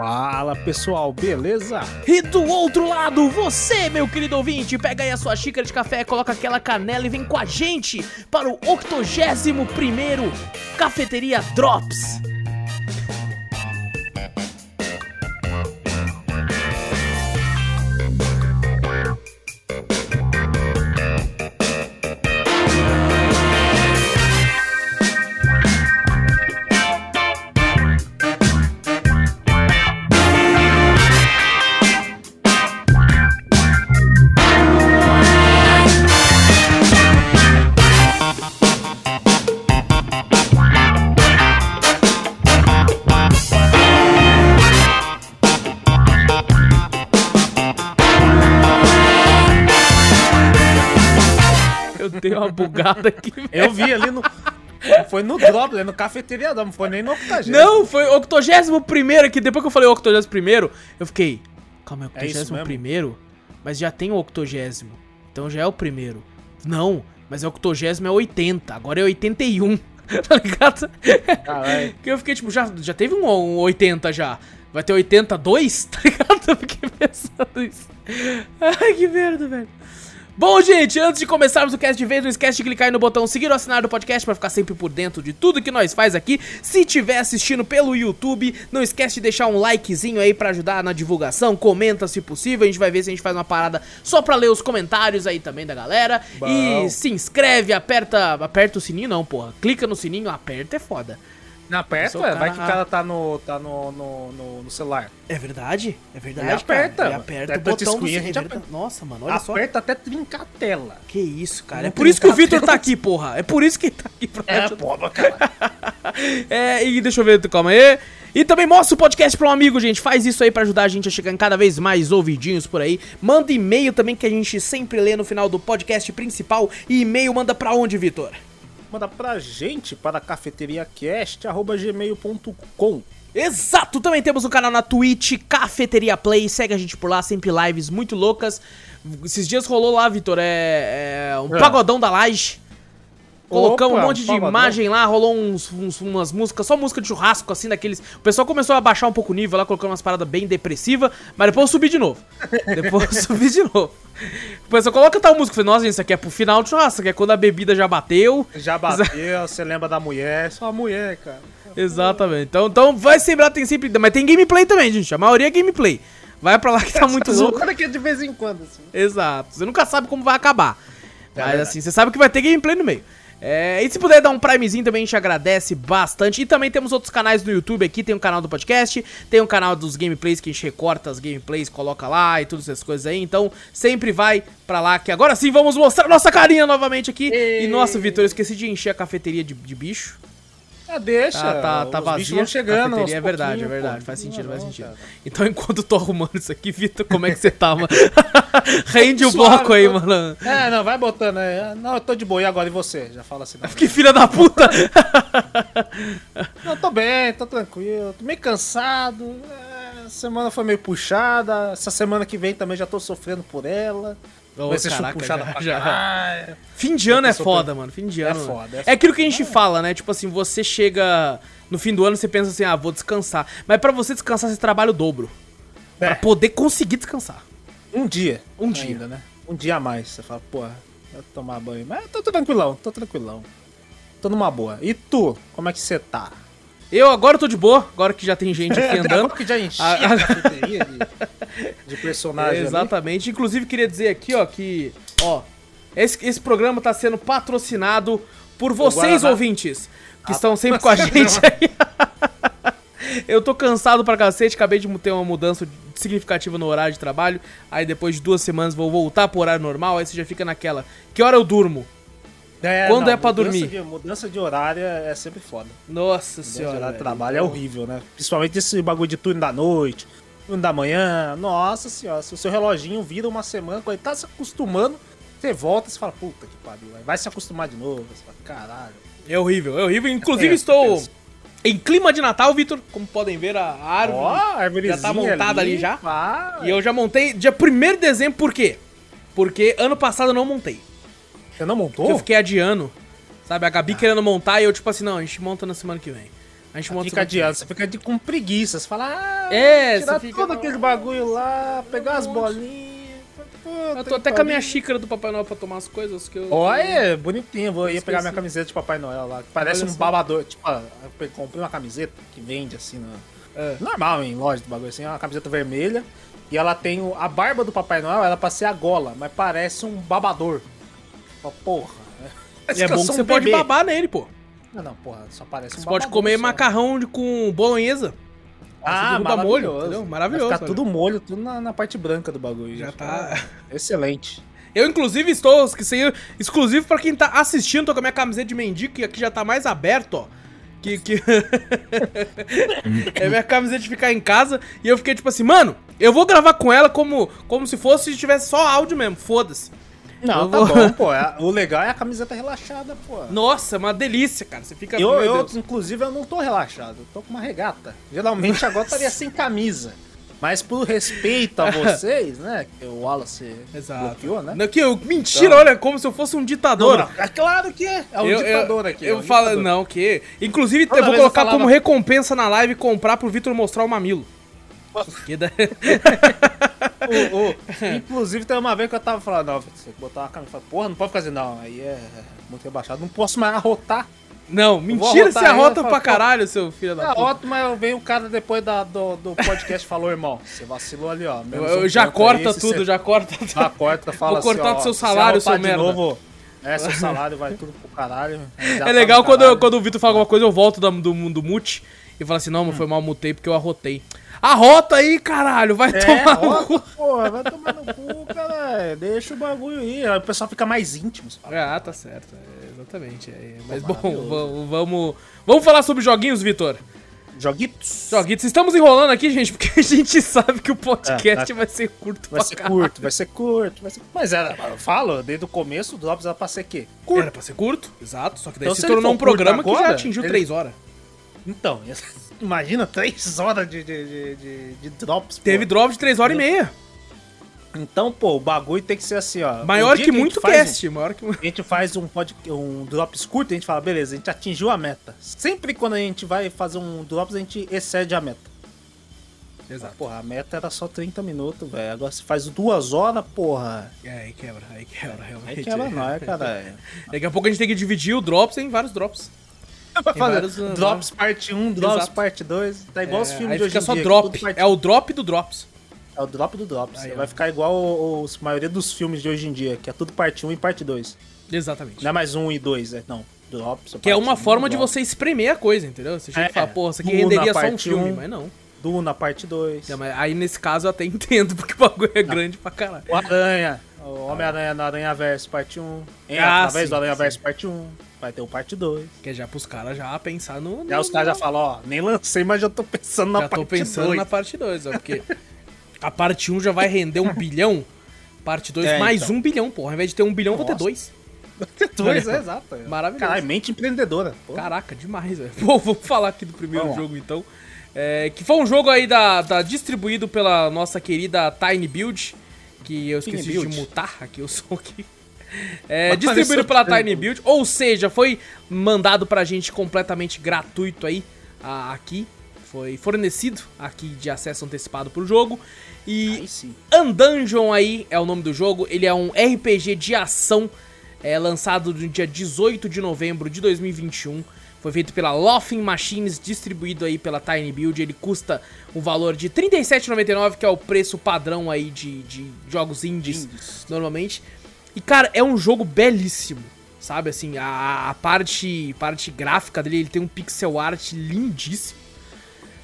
Fala pessoal, beleza? E do outro lado, você, meu querido ouvinte, pega aí a sua xícara de café, coloca aquela canela e vem com a gente para o 81 primeiro Cafeteria Drops. Dei uma bugada aqui. Eu vi ali no. Foi no drop, né? no cafeteria, não foi nem no octagésimo. Não, foi o 81 aqui. Depois que eu falei o 81, eu fiquei. Calma, é o É isso 81, mas já tem o 80. Então já é o primeiro. Não, mas é o 80 é 80. Agora é 81. tá ligado? Caralho. Que eu fiquei tipo, já, já teve um, um 80 já. Vai ter 82? Tá ligado? Eu fiquei pensando isso. Ai, que merda, velho. Bom, gente, antes de começarmos o cast de vez, não esquece de clicar aí no botão seguir ou assinar do podcast pra ficar sempre por dentro de tudo que nós faz aqui. Se tiver assistindo pelo YouTube, não esquece de deixar um likezinho aí pra ajudar na divulgação, comenta se possível, a gente vai ver se a gente faz uma parada só pra ler os comentários aí também da galera. Bom. E se inscreve, aperta, aperta o sininho não, porra. Clica no sininho, aperta é foda. Não, aperta, ué, vai que o cara tá no, tá no, no, no, no celular. É verdade? É verdade, Ele aperta, cara. Ele aperta É o botão do touchscreen, a sininho. gente é verdade. Nossa, mano, olha só. aperta até trincar a tela. Que isso, cara. Não É por isso que o tem Vitor tá aqui, porra. É por isso que ele tá aqui pra É, pô, cara. É, e deixa eu ver, calma aí. E também mostra o podcast pra um amigo, gente. Faz isso aí pra ajudar a gente a chegar em cada vez mais ouvidinhos por aí. Manda e-mail também que a gente sempre lê no final do podcast principal. E e-mail manda pra onde, Vitor? Manda pra gente para cafeteriacast.gmail.com. Exato! Também temos um canal na Twitch, Cafeteria Play. Segue a gente por lá, sempre lives muito loucas. Esses dias rolou lá, Vitor, é, é um É. pagodão da laje. Colocamos Opa, um monte de imagem lá, rolou uns, uns- umas músicas, só música de churrasco, assim, daqueles. O pessoal começou a baixar um pouco o nível lá, colocando umas paradas bem depressivas, mas depois eu subi de novo. Depois eu subi de novo. O pessoal coloca tal música. Falei, nossa, gente, isso aqui é pro final do churrasco, que é quando a bebida já bateu. Já bateu, você lembra da mulher, só a mulher, cara. Exatamente. Então, então vai se lembrar, tem sempre. Mas tem gameplay também, gente. A maioria é gameplay. Vai pra lá que tá muito louco. Zoando aqui de vez em quando, assim. Exato. Você nunca sabe como vai acabar. Mas verdade. assim, você sabe que vai ter gameplay no meio. É, e se puder dar um primezinho também, a gente agradece bastante. E também temos outros canais do YouTube aqui. Tem um canal do podcast, tem um canal dos gameplays que a gente recorta as gameplays, coloca lá e todas essas coisas aí. Então, sempre vai pra lá que agora sim vamos mostrar nossa carinha novamente aqui. E, E- nossa, Vitor, eu esqueci de encher a cafeteria de, de bicho. Ah, deixa. Tá, tá, tá vazia. bichos vão chegando. Aos é verdade, é verdade. pô. Faz sentido, Não, faz sentido. cara. Então, enquanto eu tô arrumando isso aqui, Vitor, como é que você tá, mano? Rende o bloco aí, mano. É, não, vai botando aí. Não, eu tô de boa. E agora, e você? Já fala assim. Não, Que filha da puta! não tô bem, tô tranquilo. Tô meio cansado. é, semana foi meio puxada. Essa semana que vem também já tô sofrendo por ela. Ô, Vai ser caraca, puxada já- pra já. caralho. Fim de ano é foda, mano. Fim de É ano. foda, é É aquilo que a gente fala, né? Tipo assim, você chega no fim do ano, você pensa assim, ah, vou descansar. Mas pra você descansar, você trabalha o dobro. É. Pra poder conseguir descansar. Um dia. Um dia. Ainda, né? Um dia a mais. Você fala, pô, vou tomar banho. Mas tô tranquilão, tô tranquilão. Tô numa boa. E tu, como é que você tá? Eu agora tô de boa, agora que já tem gente aqui andando. Agora que já enchi a cafeteria de, de personagem ali. Exatamente. Inclusive, queria dizer aqui, ó, que, ó, esse, esse programa tá sendo patrocinado por vocês, ouvintes, que estão sempre com a gente aí. Eu tô cansado pra cacete, acabei de ter uma mudança significativa no horário de trabalho. Aí depois de duas semanas vou voltar pro horário normal. Aí você já fica naquela. Que hora eu durmo? É, Quando é pra dormir? De, mudança de horário é sempre foda. Nossa Mudança de senhora. horário de trabalho é horrível, né? Principalmente esse bagulho de turno da noite, turno da manhã. Nossa senhora, se o seu reloginho vira uma semana, quando ele tá se acostumando, você volta e fala, puta que pariu. Vai se acostumar de novo. Você fala, caralho. É horrível, é horrível. Inclusive É, estou em clima de Natal, Vitor. Como podem ver, a árvore Ó, a já tá montada ali, já. pá. E eu já montei dia 1 de dezembro, por quê? Porque ano passado eu não montei. Você não Porque montou? eu fiquei adiando. Sabe, a Gabi querendo montar e eu, tipo assim, não, a gente monta na semana que vem. A gente monta Fica adiando, você fica de, com preguiça. Você fala, ah, É, tirar fica- todo aquele bagulho lá, pegar as bolinhas. Eu tô até com a minha xícara do Papai Noel pra tomar as coisas que eu. Olha, bonitinho. Vou Esqueci. pegar minha camiseta de Papai Noel lá. que Parece Olha um babador. Tipo, ah, eu comprei uma camiseta que vende assim, na... É. normal em loja de bagulho assim. É uma camiseta vermelha. E ela tem o- a barba do Papai Noel, ela é pra ser a gola, mas parece um babador. Ó, porra. E é bom que você pode babar nele, pô. Não, não, porra, só parece um Você pode comer só. macarrão de- com bolonhesa. Ah, derruba molho, maravilhoso. entendeu? Maravilhoso, Vai ficar tudo molho, tudo na, na parte branca do bagulho. Já tá. ficar Excelente. Eu, inclusive, estou. Aí, exclusivo pra quem tá assistindo, tô com a minha camiseta de mendigo, que aqui já tá mais aberto, ó. Que. que... é minha camiseta de ficar em casa. E eu fiquei tipo assim, mano, eu vou gravar com ela como, como se fosse se tivesse só áudio mesmo, foda-se. Não, Eu tá vou- bom, pô. é- O legal é a camiseta relaxada, pô. Nossa, é uma delícia, cara. Você fica. Eu, eu, inclusive, eu não tô relaxado. Eu tô com uma regata. Geralmente agora eu estaria sem camisa. Mas por respeito a vocês, né? Que o Wallace Exato. bloqueou, né? Não, que eu, mentira, Então- olha, como se eu fosse um ditador. Não, é claro que é. É um eu, ditador eu, aqui. Eu é um falo, ditador. não, que. Inclusive, Toda eu vou vez eu colocar falava- como recompensa na live comprar pro Vitor mostrar o mamilo. Que da- O- o- inclusive, tem uma vez que eu tava falando, não, você botar uma camisa. Falei, Porra, não pode fazer, não. Aí é muito rebaixado. Não posso mais arrotar. Não, mentira, você arrota pra caralho, seu filho da É puta. ótimo, mas veio o cara depois da- do, do podcast e falou, irmão, você vacilou ali, ó. Eu, eu já corta aí, tudo, você- já corta tudo. Já corta, fala Vou cortar assim, do seu se salário, seu merda. Novo, é, seu salário vai tudo pro caralho. É tá legal do quando, caralho. quando o Vitor fala alguma coisa, eu volto da- do, do mute e falo assim, não, mas foi mal, mutei porque eu arrotei. Arrota aí, caralho, vai É, tomar no ó, cu. porra, vai tomar no cu, cara. Deixa o bagulho aí. Aí o pessoal fica mais íntimo. Ah, tá certo, é, exatamente. é, mas bom, vamos, vamos, vamos falar sobre joguinhos, Vitor. Joguitos. Joguitos, estamos enrolando aqui, gente, porque a gente sabe que o podcast É, vai ser curto Vai pra ser caralho. curto, vai ser curto, vai ser... Mas era, eu falo, desde o começo o Drops era pra ser quê? Curto. Era pra ser curto, exato, só que daí Então, se tornou um programa curto que já agora, atingiu ele- 3 horas. Então, imagina três horas de, de, de, de- de drops. pô. Teve drop de 3 horas e meia. Então, pô, o bagulho tem que ser assim, ó. Maior que gente muito faz um- cast, maior que A gente faz um, pod, um drops curto, a gente fala, beleza, a gente atingiu a meta. Sempre quando a gente vai fazer um drops, a gente excede a meta. Exato. Porra, a meta era só 30 minutos, velho. Agora você faz duas horas, porra. É, aí quebra, aí quebra, realmente. Aí quebra nós, caralho. Daqui a pouco a gente tem que dividir o drops em vários drops. Fazer vários, uh, drops parte 1, drops Exato. parte 2. Tá igual os É, filmes aí de hoje fica em só dia, drop. tudo parte- É o drop do drops. É o drop do drops. Aí. Vai ficar igual os maioria dos filmes de hoje em dia, que é tudo parte 1 e parte 2. Exatamente. Não é mais 1 e 2, é não. Drops. Que é uma 1, forma de drops. você espremer a coisa, entendeu? Você chega É, e fala, porra, isso aqui renderia só um filme, um. mas não. Duna, parte 2. É, aí nesse caso eu até entendo, porque o bagulho é grande pra caralho. O Aranha. O Homem-Aranha no Aranha Verso, parte 1. Em Ah, através sim, do Aranha. Verso, parte 1. Vai ter o parte 2. Que é já pros caras já pensar no. Já no- os caras já falam, ó, nem lancei, mas já tô pensando na Já parte tô pensando 2. na parte 2, ó, porque a parte 1 já vai render um bilhão. Parte 2 É, mais então. um bilhão, porra. Ao invés de ter um bilhão, eu vou ter Nossa. dois. Dois, é exato. Maravilhoso. Caralho, mente empreendedora. Pô. Caraca, demais, velho. Pô, vamos falar aqui do primeiro Vamos lá. jogo, então. É, que foi um jogo aí da, da- distribuído pela nossa querida Tiny Build, que eu Tiny esqueci Build. de mutar aqui o som aqui. É, distribuído pela. Tiny Build, ou seja, foi mandado pra gente completamente gratuito aí, a- aqui. Foi fornecido aqui de acesso antecipado pro jogo. E Aí. Undungeon aí é o nome do jogo. Ele é um RPG de ação é, lançado no dia 18 de novembro de 2021. Foi feito pela Laughing Machines, distribuído aí pela Tiny Build. Ele custa o valor de R$ 37,99, que é o preço padrão aí de, de jogos indies, Indies. normalmente. E cara, é um jogo belíssimo, sabe? Assim, a, a parte, parte gráfica dele, ele tem um pixel art lindíssimo.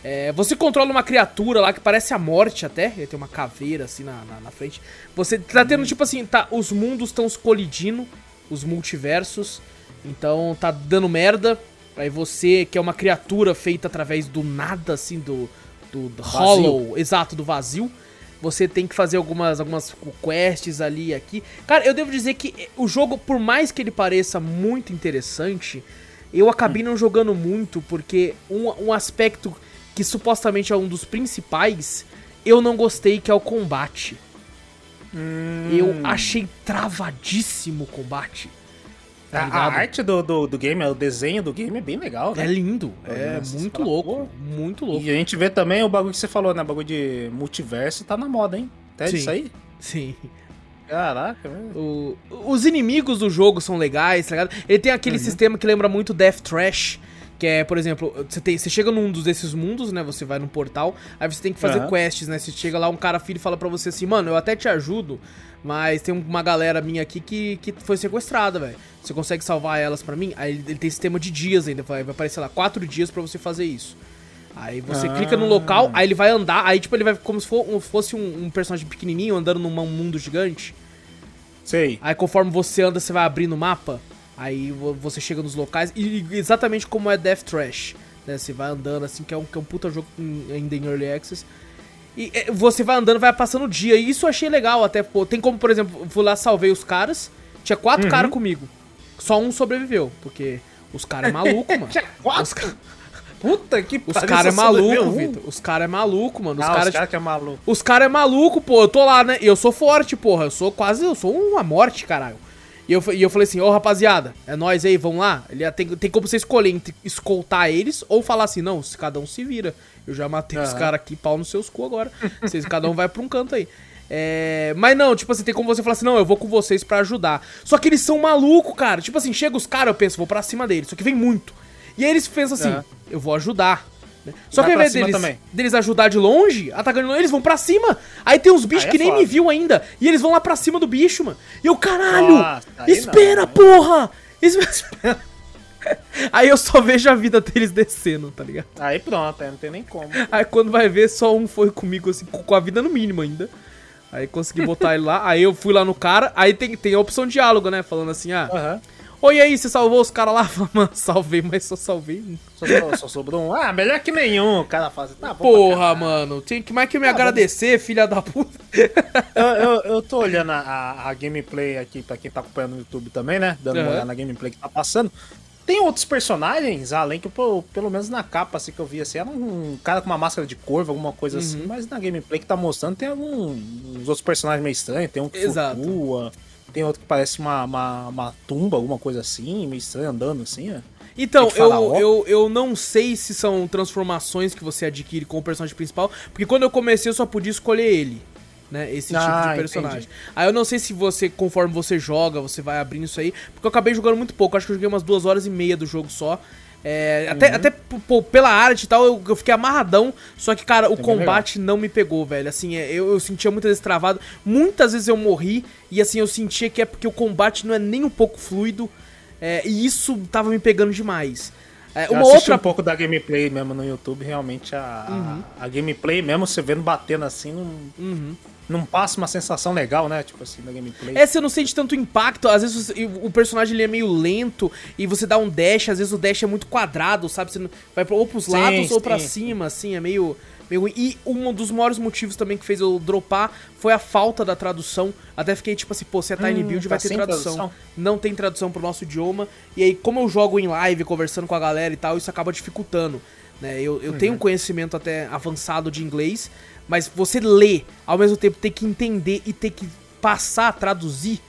É, você controla uma criatura lá que parece a morte até. Ele tem uma caveira assim na, na, na frente. Você tá tendo tipo assim, tá, os mundos estão se colidindo, os multiversos. Então tá dando merda. Aí você, que é uma criatura feita através do nada, assim, do, do, do hollow, exato, do vazio. Você tem que fazer algumas, algumas quests ali e aqui. Cara, eu devo dizer que o jogo, por mais que ele pareça muito interessante, Eu acabei não jogando muito porque um, um aspecto que supostamente é um dos principais, eu não gostei, que é o combate. Hum. Eu achei travadíssimo o combate. Tá A, arte do, do, do game, o desenho do game é bem legal, É né? lindo, é Nossa, muito fala, louco, pô. muito louco. E a gente vê também o bagulho que você falou, né? O bagulho de multiverso tá na moda, hein? Até Sim. isso aí? Sim. Caraca, velho. O- os inimigos do jogo são legais, tá ligado? Ele tem aquele sistema que lembra muito Death Trash, que é, por exemplo, você, tem, você chega num dos desses mundos, né? Você vai num portal, aí você tem que fazer Aham. quests, né? Você chega lá, um cara filho fala pra você assim, mano, eu até te ajudo, mas tem uma galera minha aqui que, que foi sequestrada, velho. Você consegue salvar elas pra mim? Aí ele, tem sistema de dias ainda, vai, vai aparecer lá, quatro dias pra você fazer isso. Aí você Ah. clica no local, aí ele vai andar, aí tipo, ele vai como se for- fosse um, um personagem pequenininho andando num mundo gigante. Sei. Aí conforme você anda, você vai abrindo o mapa. Aí vo- você chega nos locais. E exatamente como é Death Trash. Né? Você vai andando assim, que é um, que é um puta jogo em- ainda em Early Access. E é, você vai andando, vai passando o dia. E isso eu achei legal até. Pô, tem como, por exemplo, fui lá, salvei os caras. Tinha quatro Uhum. caras comigo. Só um sobreviveu. Porque os caras é maluco, mano. Tinha quatro? Os, ca- Puta que os pariu, caras é maluco. Vitor. Os caras é maluco, mano. Os Ah, caras os caras que é maluco. os caras é maluco, pô. Eu tô lá, né? E eu sou forte, porra. Eu sou quase. Eu sou uma morte, caralho. E eu, e eu falei assim, ô rapaziada, é nós aí, vamos lá. Ele ia- tem, tem como você escolher entre escoltar eles ou falar assim, não, se cada um se vira. Eu já matei os Aham. caras aqui, pau nos seus cu agora. Vocês, cada um vai pra um canto aí. É, mas não, tipo assim, tem como você falar assim, não, eu vou com vocês pra ajudar. Só que eles são malucos, cara. Tipo assim, chega os caras, eu penso, vou pra cima deles. Só que vem muito. E aí eles pensam assim, É. eu vou ajudar. Né? Só Vai que ao invés deles, também. deles ajudar de longe, atacando eles vão pra cima. Aí tem uns bichos é que nem foda. me viu ainda. E eles vão lá pra cima do bicho, mano. E eu, caralho! Nossa, espera, não, aí- porra! Espera. Aí eu só vejo a vida deles descendo, tá ligado? Aí pronto, aí não tem nem como. Aí quando vai ver, só um foi comigo, assim, com a vida no mínimo ainda. Aí consegui botar ele lá. Aí eu fui lá no cara. Aí tem, tem a opção de diálogo, né? Falando assim, ah, Aham. Oi aí, você salvou os caras lá? Mano, salvei, mas só salvei um. Só, só- sobrou um. Ah, melhor que nenhum. O cara fala assim, tá bom. Porra, mano, tem que mais que me Ah, agradecer, filha da puta. Eu, eu, eu tô olhando a, a- gameplay aqui, pra quem tá acompanhando no YouTube também, né? Dando Aham. uma olhada na gameplay que tá passando. Tem outros personagens, além que, pô, pelo menos na capa assim, que eu vi, assim, era um cara com uma máscara de corvo, alguma coisa assim. Uhum. Mas na gameplay que tá mostrando tem alguns outros personagens meio estranhos. Tem um que Exato. flutua, tem outro que parece uma, uma, uma tumba, alguma coisa assim, meio estranho, andando assim, ó. Então, eu, ó. eu, eu não sei se são transformações que você adquire com o personagem principal, porque quando eu comecei eu só podia escolher ele, né? Esse Ah, tipo de personagem. entendi. Aí eu não sei se você, conforme você joga, você vai abrindo isso aí, porque eu acabei jogando muito pouco, acho que eu joguei umas duas horas e meia do jogo só. É, até, Uhum. até pô, pela arte e tal, eu, eu fiquei amarradão. Só que, cara, o É combate não me pegou, velho. Assim, é, eu, eu sentia muitas vezes travado. Muitas vezes eu morri. E assim, eu sentia que é porque o combate não é nem um pouco fluido. é, e isso tava me pegando demais. É, Eu uma assisti outra. um pouco da gameplay mesmo no YouTube, realmente a, a, a gameplay mesmo, você vendo batendo assim, não, Uhum. Não passa uma sensação legal, né? Tipo assim, da gameplay. É, você não sente tanto impacto. Às vezes você- o personagem ele é meio lento e você dá um dash, às vezes o dash é muito quadrado, sabe? Você vai ou pros Sim, lados ou pra sim. cima, assim, é meio, E um dos maiores motivos também que fez eu dropar foi a falta da tradução. Até fiquei tipo assim, pô, se é Tiny Hum, Build tá vai ter sem tradução. tradução? Não tem tradução pro nosso idioma. E aí, como eu jogo em live, conversando com a galera e tal, isso acaba dificultando. Né? Eu, eu Uhum. tenho um conhecimento até avançado de inglês, mas você lê, ao mesmo tempo ter que entender e ter que passar, traduzir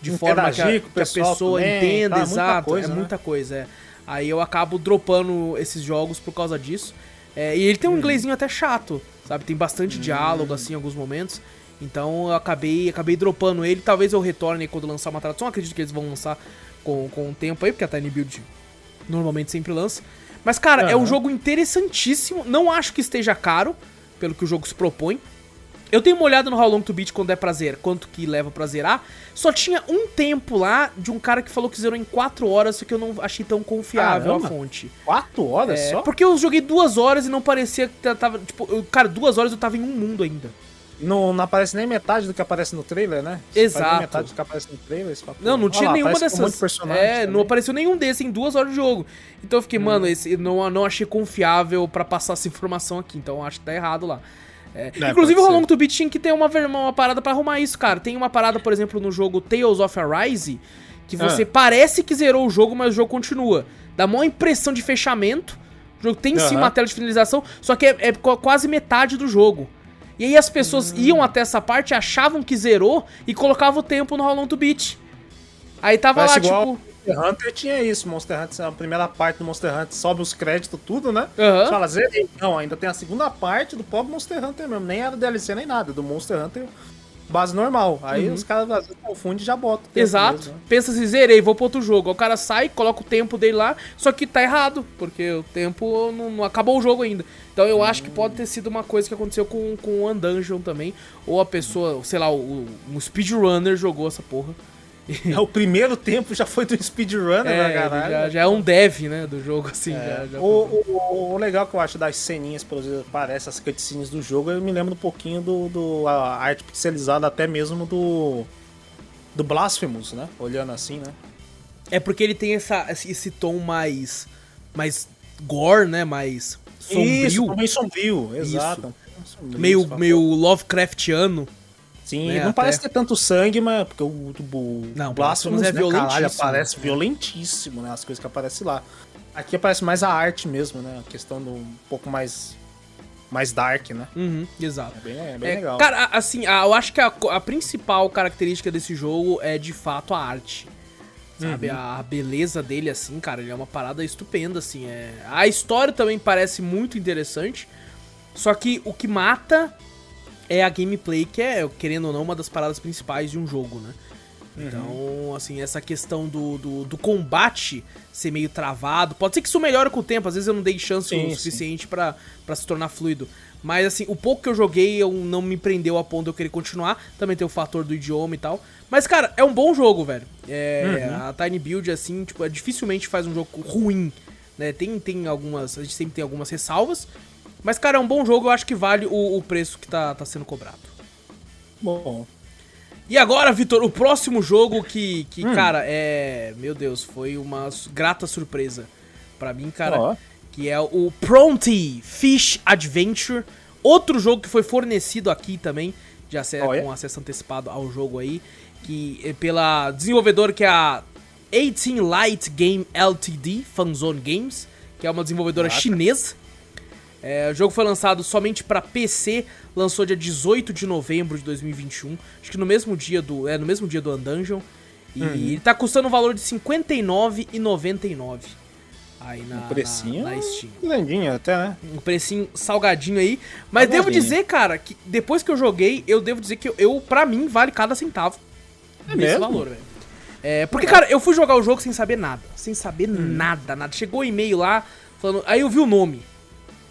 de forma que a, que a pessoa também, entenda, tá? Muita exato. coisa, é né? muita coisa, é. Aí eu acabo dropando esses jogos por causa disso. É, e ele tem um inglesinho até chato, sabe? Tem bastante diálogo, assim, em alguns momentos. Então eu acabei, acabei dropando ele. Talvez eu retorne quando lançar uma tradução. Acredito que eles vão lançar com, com o tempo aí, porque a Tiny Build normalmente sempre lança. Mas, cara, é um jogo interessantíssimo. Não acho que esteja caro, pelo que o jogo se propõe. Eu tenho uma olhada no How Long to Beat quando é pra zerar, quanto que leva pra zerar. Só tinha um tempo lá de um cara que falou que zerou em 4 horas, só que eu não achei tão confiável Caramba. a fonte. Quatro horas É, só? porque eu joguei duas horas e não parecia que tava. Tipo, eu- cara, duas horas eu tava em um mundo ainda. Não, não aparece nem metade do que aparece no trailer, né? Exato. metade do que aparece no trailer. você fala, Não, não tinha lá, nenhuma dessas. Um de é, não também. Hum. apareceu nenhum desses em duas horas de jogo. Então eu fiquei, mano, esse não, não achei confiável pra passar essa informação aqui. Então acho que tá errado lá. É, É, inclusive o Long to Beat tinha que ter uma, ver- uma parada pra arrumar isso, cara. Tem uma parada, por exemplo, no jogo Tales of Arise, que você Ah. parece que zerou o jogo, mas o jogo continua. Dá maior impressão de fechamento. O jogo tem sim Aham. uma tela de finalização, só que é, é qu- quase metade do jogo. E aí as pessoas Hum. iam até essa parte, achavam que zerou e colocavam o tempo no How Long to Beat. Aí tava Parece lá, igual tipo. Monster Hunter tinha isso. Monster Hunter, a primeira parte do Monster Hunter sobe os créditos, tudo, né? Aham. Você fala, zerei. Não, ainda tem a segunda parte do próprio Monster Hunter mesmo. Nem era DLC nem nada, do Monster Hunter base normal. Aí os caras às vezes confundem e já botam. Uhum. Exato. mesmo, né? Pensa assim, zerei, vou pro outro jogo. Aí O cara sai, coloca o tempo dele lá, só que tá errado, porque o tempo não, não acabou o jogo ainda. Então eu acho que pode ter sido uma coisa que aconteceu com, com o Undungeon também. Ou a pessoa, sei lá, o, um speedrunner jogou essa porra. É, O primeiro tempo já foi do speedrunner, É, né, ele caralho? já, já é um dev, né, do jogo, assim. É. já- já- O, o- o legal que eu acho das ceninhas, por exemplo, parece as cutscenes do jogo, eu me lembro um pouquinho do, do a arte pixelizada até mesmo do do Blasphemous, né? Olhando assim, né? É porque ele tem essa, esse tom mais. mais gore, né? Mais sombrio. Isso, também sombrio, exato. Sombrio, meio, meio Lovecraftiano. Sim, né, não até. parece ter tanto sangue, mas porque o, o Não, Blasphemous Blasphemous é né, caralho, violentíssimo. aparece violentíssimo, né? As coisas que aparecem lá. Aqui aparece mais a arte mesmo, né? A questão do um pouco mais mais dark, né? Uhum, exato. É bem, é bem É, legal. Cara, assim, eu acho que a, a principal característica desse jogo é de fato a arte. Sabe, Uhum. a, a beleza dele, assim, cara, ele é uma parada estupenda, assim. É... A história também parece muito interessante. Só que o que mata é a gameplay, que é, querendo ou não, uma das paradas principais de um jogo, né? Uhum. Então, assim, essa questão do, do, do combate ser meio travado. Pode ser que isso melhore com o tempo, às vezes eu não dei chance Sim, o suficiente pra pra se tornar fluido. Mas, assim, o pouco que eu joguei eu não me prendeu a ponto de eu querer continuar. Também tem o fator do idioma e tal. Mas, cara, é um bom jogo, velho. É, Uhum. A Tiny Build, assim, tipo, dificilmente faz um jogo ruim. Né? Tem, tem algumas. A gente sempre tem algumas ressalvas. Mas, cara, é um bom jogo, eu acho que vale o, o preço que tá, tá sendo cobrado. Bom, E agora, Vitor, o próximo jogo que, que Hum. cara, é. Meu Deus, foi uma grata surpresa pra mim, cara. Ó. Que é o Pronty Fish Adventure. Outro jogo que foi fornecido aqui também, de acesso, Olha. com acesso antecipado ao jogo aí. Que é pela desenvolvedora que é a 18 Light Game Ltd, Fanzone Games, que é uma desenvolvedora Caraca. chinesa. É, o jogo foi lançado somente pra PC, lançou dia 18 de novembro de 2021, acho que no mesmo dia do, é no mesmo dia do Undungeon. E Uhum. ele tá custando um valor de R$ 59,99 aí na, um precinho na, na Steam. lindinho até, né? Um precinho salgadinho aí, mas devo Salgadinho. dizer, cara, que depois que eu joguei, eu devo dizer que eu, eu para mim vale cada centavo É mesmo? valor, velho. É, porque, cara, eu fui jogar o jogo sem saber nada. Sem saber Hum. nada, nada. Chegou o e-mail lá, falando. Aí eu vi o nome.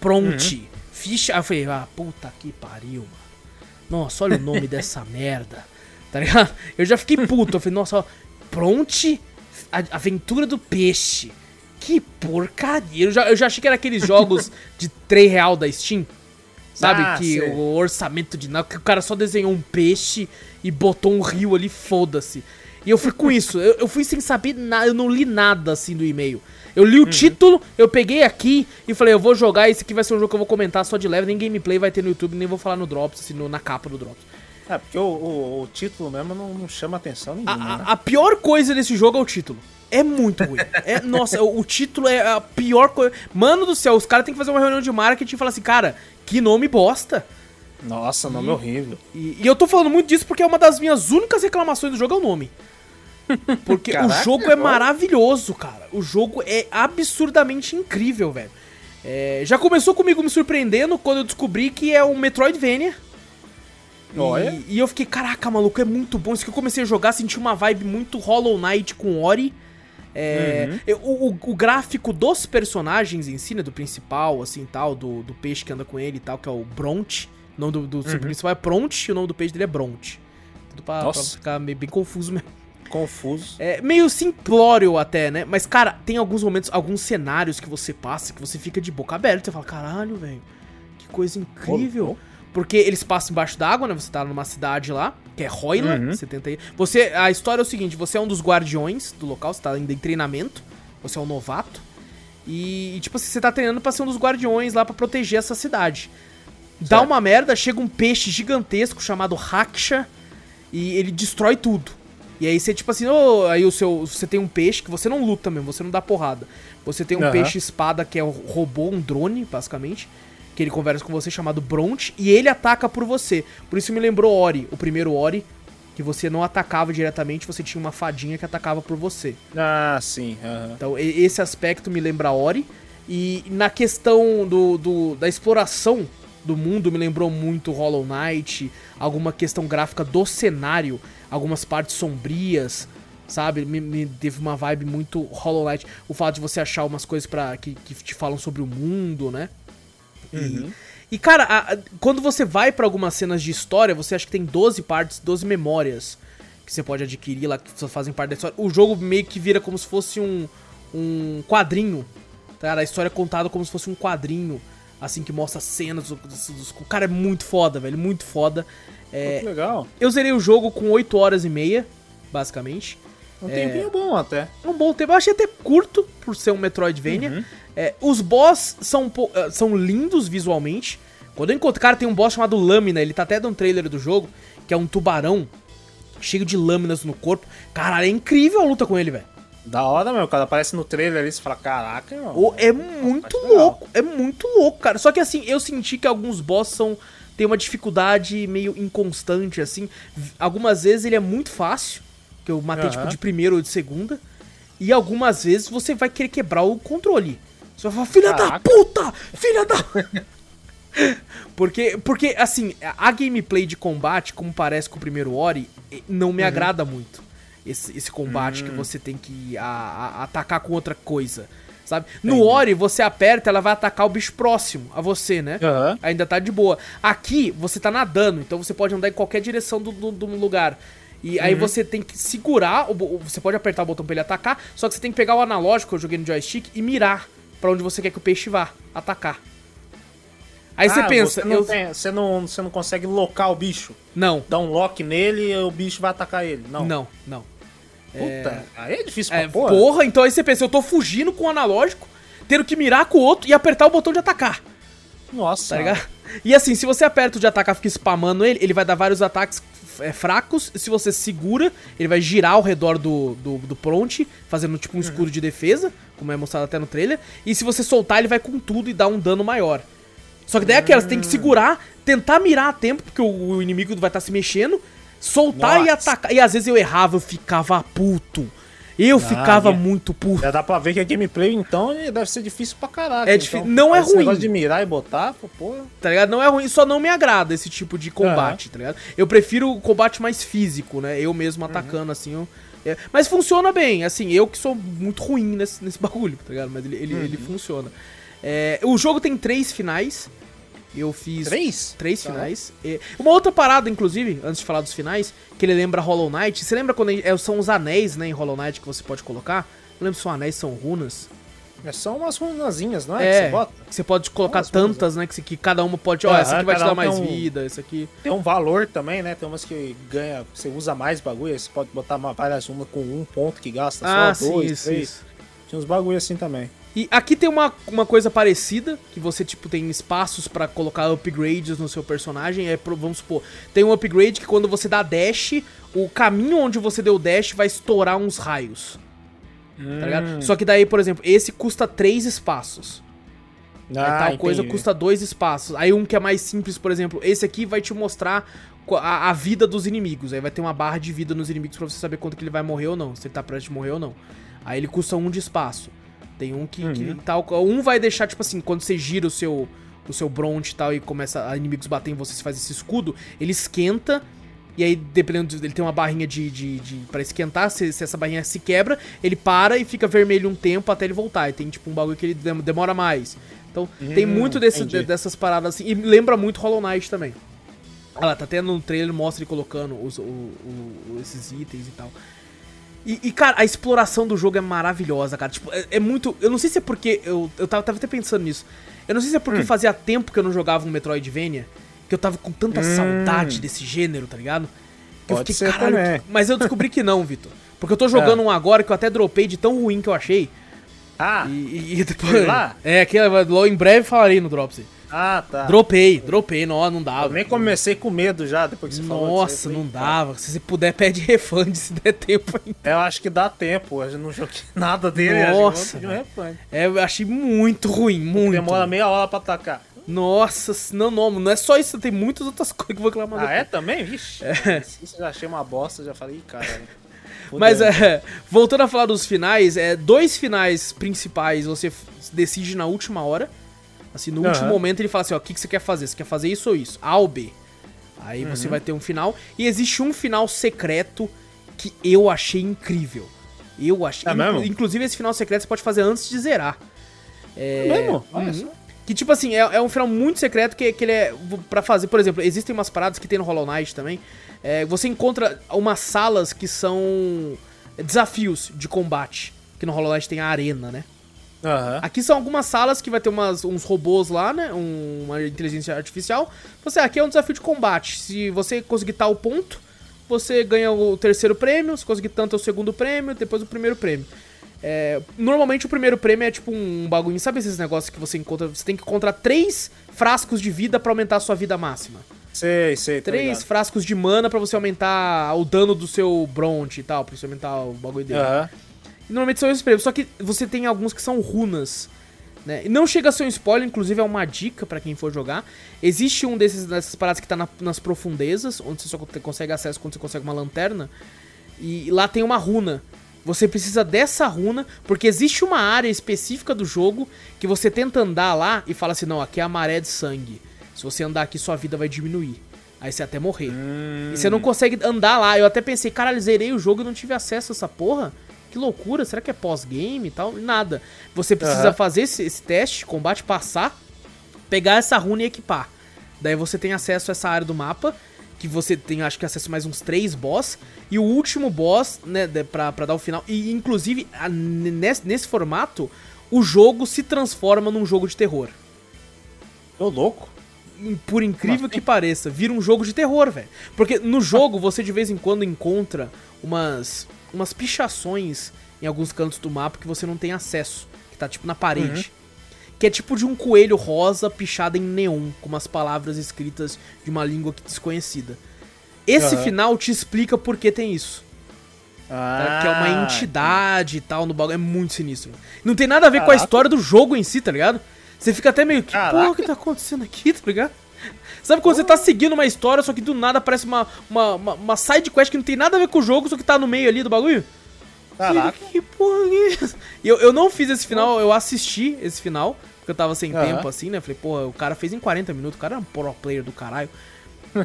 Pronte. Uhum. Ficha. Aí eu falei, ah, puta que pariu, mano. Nossa, olha o nome dessa merda. Tá ligado? Eu já fiquei puto. Eu falei, nossa, ó, Pronte. A- Aventura do Peixe. Que porcaria. Eu já, eu já achei que era aqueles jogos de 3 real da Steam. Sabe? Ah, que sei. o orçamento de nada, que o cara só desenhou um peixe e botou um rio ali, foda-se. E eu fui com isso, eu, eu fui sem saber nada, eu não li nada assim do e-mail. Eu Uhum. li o título, eu peguei aqui e falei, eu vou jogar, esse aqui vai ser um jogo que eu vou comentar só de leve, nem gameplay vai ter no YouTube, nem vou falar no Drops, assim, no- na capa do Drops. É, porque o, o- o título mesmo não, não chama atenção nenhuma, a- né? a pior coisa desse jogo é o título. É muito ruim. É, nossa, o, o título é a pior coisa. Mano do céu, os caras têm que fazer uma reunião de marketing e falar assim, cara, que nome bosta. Nossa, nome horrível. E, e eu tô falando muito disso porque é uma das minhas únicas reclamações do jogo é o nome. Porque o Caraca, jogo é ó. maravilhoso, cara. O jogo é absurdamente incrível, velho. É, já começou comigo me surpreendendo quando eu descobri que é um Metroidvania. Olha. E, e eu fiquei, caraca, maluco, é muito bom. Isso que eu comecei a jogar, senti uma vibe muito Hollow Knight com Ori. É, Uhum. eu- o, o- o gráfico dos personagens em si, né, do principal, assim, tal, do, do peixe que anda com ele e tal, que é o Bronte. O nome do, do Uhum. principal é Bronte e o nome do peixe dele é Bronte. Tudo pra, pra ficar meio, bem confuso mesmo. Confuso. É meio simplório até, né? Mas, cara, tem alguns momentos, alguns cenários que você passa que você fica de boca aberta. Você fala, caralho, velho, que coisa incrível. Ô, Porque eles passam embaixo d'água, né? Você tá numa cidade lá, que é Roila. Uhum. Você tenta ir. Você, a história é o seguinte: você é um dos guardiões do local, você tá ainda em treinamento. Você é um novato. E, tipo assim, você tá treinando pra ser um dos guardiões lá pra proteger essa cidade. Dá Certo. uma merda, chega um peixe gigantesco chamado Raksha e ele destrói tudo. E aí você, tipo assim, ô, aí o seu. Você tem um peixe que você não luta mesmo, você não dá porrada. Você tem um Aham. peixe espada que é um robô, um drone, basicamente. Que ele conversa com você, chamado Bronte, e ele ataca por você. Por isso me lembrou Ori, o primeiro Ori, que você não atacava diretamente, você tinha uma fadinha que atacava por você. Ah, sim. aham. Então, esse aspecto me lembra Ori. E na questão do, do- da exploração do mundo, me lembrou muito Hollow Knight, alguma questão gráfica do cenário, algumas partes sombrias, sabe? Me, me teve uma vibe muito Hollow Knight. O fato de você achar umas coisas pra, que, que te falam sobre o mundo, né? E, e, cara, a- a- quando você vai pra algumas cenas de história, você acha que tem 12 partes, 12 memórias que você pode adquirir lá, que fazem parte da história. O jogo meio que vira como se fosse um, um quadrinho, tá? ligado? A história é contada como se fosse um quadrinho, assim, que mostra cenas dos... o cara é muito foda, velho, muito foda. É, Que legal. eu zerei o jogo com 8 horas e meia, basicamente. Um tempinho bom até. É um bom tempo. Eu achei até curto por ser um Metroidvania. É, os boss são, eh, são lindos visualmente. Quando eu encontro, cara, tem um boss chamado Lâmina, ele tá até no trailer do jogo, que é um tubarão cheio de lâminas no corpo. Caralho, é incrível a luta com ele, velho. Da hora, meu. Quando aparece no trailer ali, você fala, caraca, irmão. Ô, É muito legal. louco, é muito louco, cara. Só que assim, eu senti que alguns boss são tem uma dificuldade meio inconstante assim. Algumas vezes ele é muito fácil, que eu matei Aham. tipo de primeira ou de segunda, e algumas vezes você vai querer quebrar o controle. Você vai falar, filha da Caraca. puta! Filha da Porque, porque, assim, a gameplay de combate, como parece com o primeiro Ori, não Uhum. me agrada muito. Esse, esse combate Hum. que você tem que a- a- atacar com outra coisa, sabe? No Ori, você aperta, ela vai atacar o bicho próximo a você, né? Aham. Ainda tá de boa. Aqui, você tá nadando, então você pode andar em qualquer direção do, do, do lugar. E Uhum. aí você tem que segurar, você pode apertar o botão pra ele atacar, só que você tem que pegar o analógico que eu joguei no joystick e mirar pra onde você quer que o peixe vá, atacar. Aí você Ah, pensa, Você não, eu... tem- você, não, você não consegue locar o bicho. Não, Dá um lock nele e o bicho vai atacar ele. Não. não, não. Puta, aí é difícil É, pra porra. porra. então aí você pensa, eu tô fugindo com o analógico, tendo que mirar com o outro e apertar o botão de atacar, Nossa. tá ligado? E assim, se você aperta o de atacar e fica spamando ele, ele vai dar vários ataques é, fracos. Se você segura, ele vai girar ao redor do, do, do Pronte, fazendo tipo um escudo de defesa, como é mostrado até no trailer. E se você soltar, ele vai com tudo e dá um dano maior. Só que daí é aquela, você tem que segurar, tentar mirar a tempo, porque o, o inimigo vai estar se mexendo, soltar e Nossa. atacar. E às vezes eu errava, eu ficava puto. Eu ficava é. muito puto. Já dá pra ver que a gameplay, então, deve ser difícil pra caralho. É então. difí- não é ruim. negócio de mirar e botar, pô, tá ligado? Não é ruim, só não me agrada esse tipo de combate, tá ligado? Eu prefiro o combate mais físico, né? Eu mesmo atacando, assim, eu- é, mas funciona bem, assim, eu que sou muito ruim nesse, nesse bagulho, tá ligado? Mas ele, ele, ele funciona. É, o jogo tem três finais, eu fiz... Três? Três Tá. finais. Uma outra parada, inclusive, antes de falar dos finais, que ele lembra Hollow Knight. Você lembra quando é, são os anéis, né, em Hollow Knight que você pode colocar? Não lembro se são anéis, são runas. É só umas runazinhas, não é? É, Que você bota? que você pode colocar Umas runas, tantas, né? Que, que cada uma pode. Ó, Aham, essa aqui vai te dar um mais um- vida, essa aqui. Tem um valor também, né? Tem umas que ganha, você usa mais bagulho, você pode botar uma, várias uma com um ponto que gasta Ah, só, sim, dois, isso, três. isso. Tinha uns bagulho assim também. E aqui tem uma, uma coisa parecida, que você, tipo, tem espaços pra colocar upgrades no seu personagem. É, vamos supor, tem um upgrade que quando você dá dash, o caminho onde você deu dash vai estourar uns raios. Tá ligado? Hum. Só que daí, por exemplo, esse custa três espaços. Ah, tal coisa entendi. custa dois espaços. Aí um que é mais simples, por exemplo, esse aqui vai te mostrar a, a vida dos inimigos. Aí vai ter uma barra de vida nos inimigos pra você saber quanto que ele vai morrer ou não, se ele tá prestes a morrer ou não. Aí ele custa um de espaço. Tem um que, que Uhum. tal. Um vai deixar, tipo assim, quando você gira o seu. O seu bronte e tal, e começa a inimigos bater em você, você faz esse escudo, ele esquenta, e aí, dependendo, do- ele tem uma barrinha de, de, de para esquentar, se, se essa barrinha se quebra, ele para e fica vermelho um tempo até ele voltar. E tem tipo um bagulho que ele dem- demora mais. Então, tem Hum, muito desse, de- dessas paradas assim. E lembra muito Hollow Knight também. Olha lá, tá até no trailer, mostra ele colocando os, o- o- esses itens e tal. E, e, cara, a exploração do jogo é maravilhosa, cara. Tipo, é, é muito. Eu não sei se é porque. Eu, eu tava, tava até pensando nisso. Eu não sei se é porque Hum. fazia tempo que eu não jogava um Metroidvania. Que eu tava com tanta Hum. saudade desse gênero, tá ligado? Que eu Pode fiquei, ser caralho. também. que- Mas eu descobri que não, Vitor. Porque eu tô jogando É. um agora que eu até dropei de tão ruim que eu achei. Ah, E, e depois. Foi lá? É, logo em breve falarei no Dropsy. Ah, tá. Dropei, dropei, não, não Eu dava. nem comecei com medo já, depois que você falou Nossa, aí, eu não falei, dava. Se você puder, pede refund se der tempo ainda. Eu acho que dá tempo, eu não joguei nada dele. Nossa, eu um refund. É, eu achei muito ruim, muito. Demora meia hora pra atacar. Nossa, não, não, não é só isso, tem muitas outras coisas que eu vou reclamar. Ah, é também? Vixe. Isso eu já achei uma bosta, já falei, "Ih, cara. Mas é, voltando a falar dos finais, é dois finais principais você decide na última hora. Assim, no Aham. último momento ele fala assim, ó, o que, que você quer fazer? Você quer fazer isso ou isso? A ou B. Aí Uhum. você vai ter um final. E existe um final secreto que eu achei incrível. Eu achei. É mesmo? Inclusive, esse final secreto você pode fazer antes de zerar. É, mesmo? Olha uhum. só. Que, tipo assim, é, é um final muito secreto que, que ele é pra fazer. Por exemplo, existem umas paradas que tem no Hollow Knight também. É, você encontra umas salas que são desafios de combate. Que no Hollow Knight tem a arena, né? Aham. Aqui são algumas salas que vai ter umas, uns robôs lá, né? Um- uma inteligência artificial. Você, aqui é um desafio de combate. Se você conseguir tal ponto, você ganha o terceiro prêmio. Se conseguir tanto, é o segundo prêmio. Depois o primeiro prêmio. É, normalmente o primeiro prêmio é tipo um bagulho. Sabe esses negócios que você encontra? Você tem que encontrar três frascos de vida pra aumentar a sua vida máxima. Sei, sei, tá Três ligado. frascos de mana pra você aumentar o dano do seu bronte e tal. Pra você aumentar o bagulho dele. Aham. E normalmente são esses prêmios, só que você tem alguns que são runas. Né? E não chega a ser um spoiler, inclusive é uma dica pra quem for jogar. Existe um desses dessas paradas que tá na- nas profundezas, onde você só co- consegue acesso quando você consegue uma lanterna. E lá tem uma runa. Você precisa dessa runa, porque existe uma área específica do jogo que você tenta andar lá e fala assim: não, aqui é a maré de sangue. Se você andar aqui, sua vida vai diminuir. Aí você até morrer. E você não consegue andar lá. Eu até pensei, caralho, zerei o jogo e não tive acesso a essa porra. Que loucura, será que é pós-game e tal? Nada. Você precisa Aham. fazer esse, esse teste, combate, passar, pegar essa runa e equipar. Daí você tem acesso a essa área do mapa, que você tem, acho que, acesso a mais uns três boss. E o último boss, né, pra, pra dar o final. E, inclusive, a- nesse, nesse formato, o jogo se transforma num jogo de terror. Tô louco. Por incrível que pareça, vira um jogo de terror, velho. Porque no jogo você de vez em quando encontra umas umas pichações em alguns cantos do mapa que você não tem acesso, que tá tipo na parede. Que é tipo de um coelho rosa pichado em neon, com umas palavras escritas de uma língua que- desconhecida. Esse Aham. final te explica por que tem isso. Ah, que é uma entidade e tal no bagulho. É muito sinistro. Não tem nada a ver com a Caraca. história do jogo em si, tá ligado? Você fica até meio. Que Caraca. porra que tá acontecendo aqui, tá ligado? Sabe quando você tá seguindo uma história, só que do nada aparece uma, uma, uma, uma side quest que não tem nada a ver com o jogo, só que tá no meio ali do bagulho? Caraca. Que, que porra que é? E eu, eu não fiz esse final, eu assisti esse final, porque eu tava sem Aham. tempo assim, né? Falei, porra, o cara fez em 40 minutos, o cara é um pro player do caralho.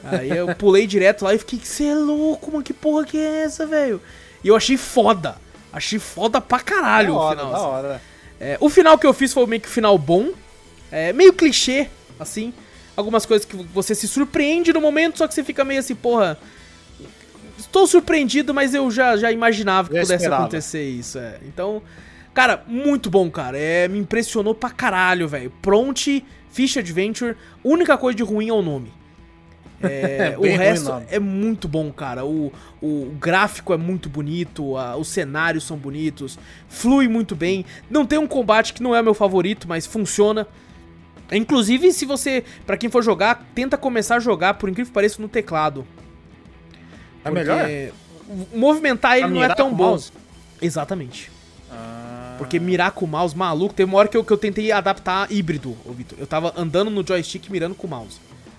Aí eu pulei direto lá e fiquei, você é louco, mano, que porra que é essa, velho? E eu achei foda. Achei foda pra caralho da o hora, final. da assim. hora. É, o final que eu fiz foi meio que o final bom. É, meio clichê, assim. Algumas coisas que você se surpreende no momento, só que você fica meio assim, porra. Estou surpreendido, mas eu já, já imaginava que pudesse esperava. acontecer isso. É. Então, cara, muito bom, cara. É, me impressionou pra caralho, velho. Prompt, Fish Adventure. Única coisa de ruim é o nome. É, o Bem ruim resto o nome. é muito bom, cara. O, o gráfico é muito bonito, a- os cenários são bonitos, flui muito bem. Não tem um combate que não é meu favorito, mas funciona. Inclusive, se você, pra quem for jogar, tenta começar a jogar, por incrível que pareça, no teclado. É melhor? Movimentar ele não é tão bom. mouse? Exatamente. Ah, Porque mirar com o mouse, maluco, teve uma hora que eu, que eu tentei adaptar híbrido, ô Vitor. Eu tava andando no joystick mirando com o mouse.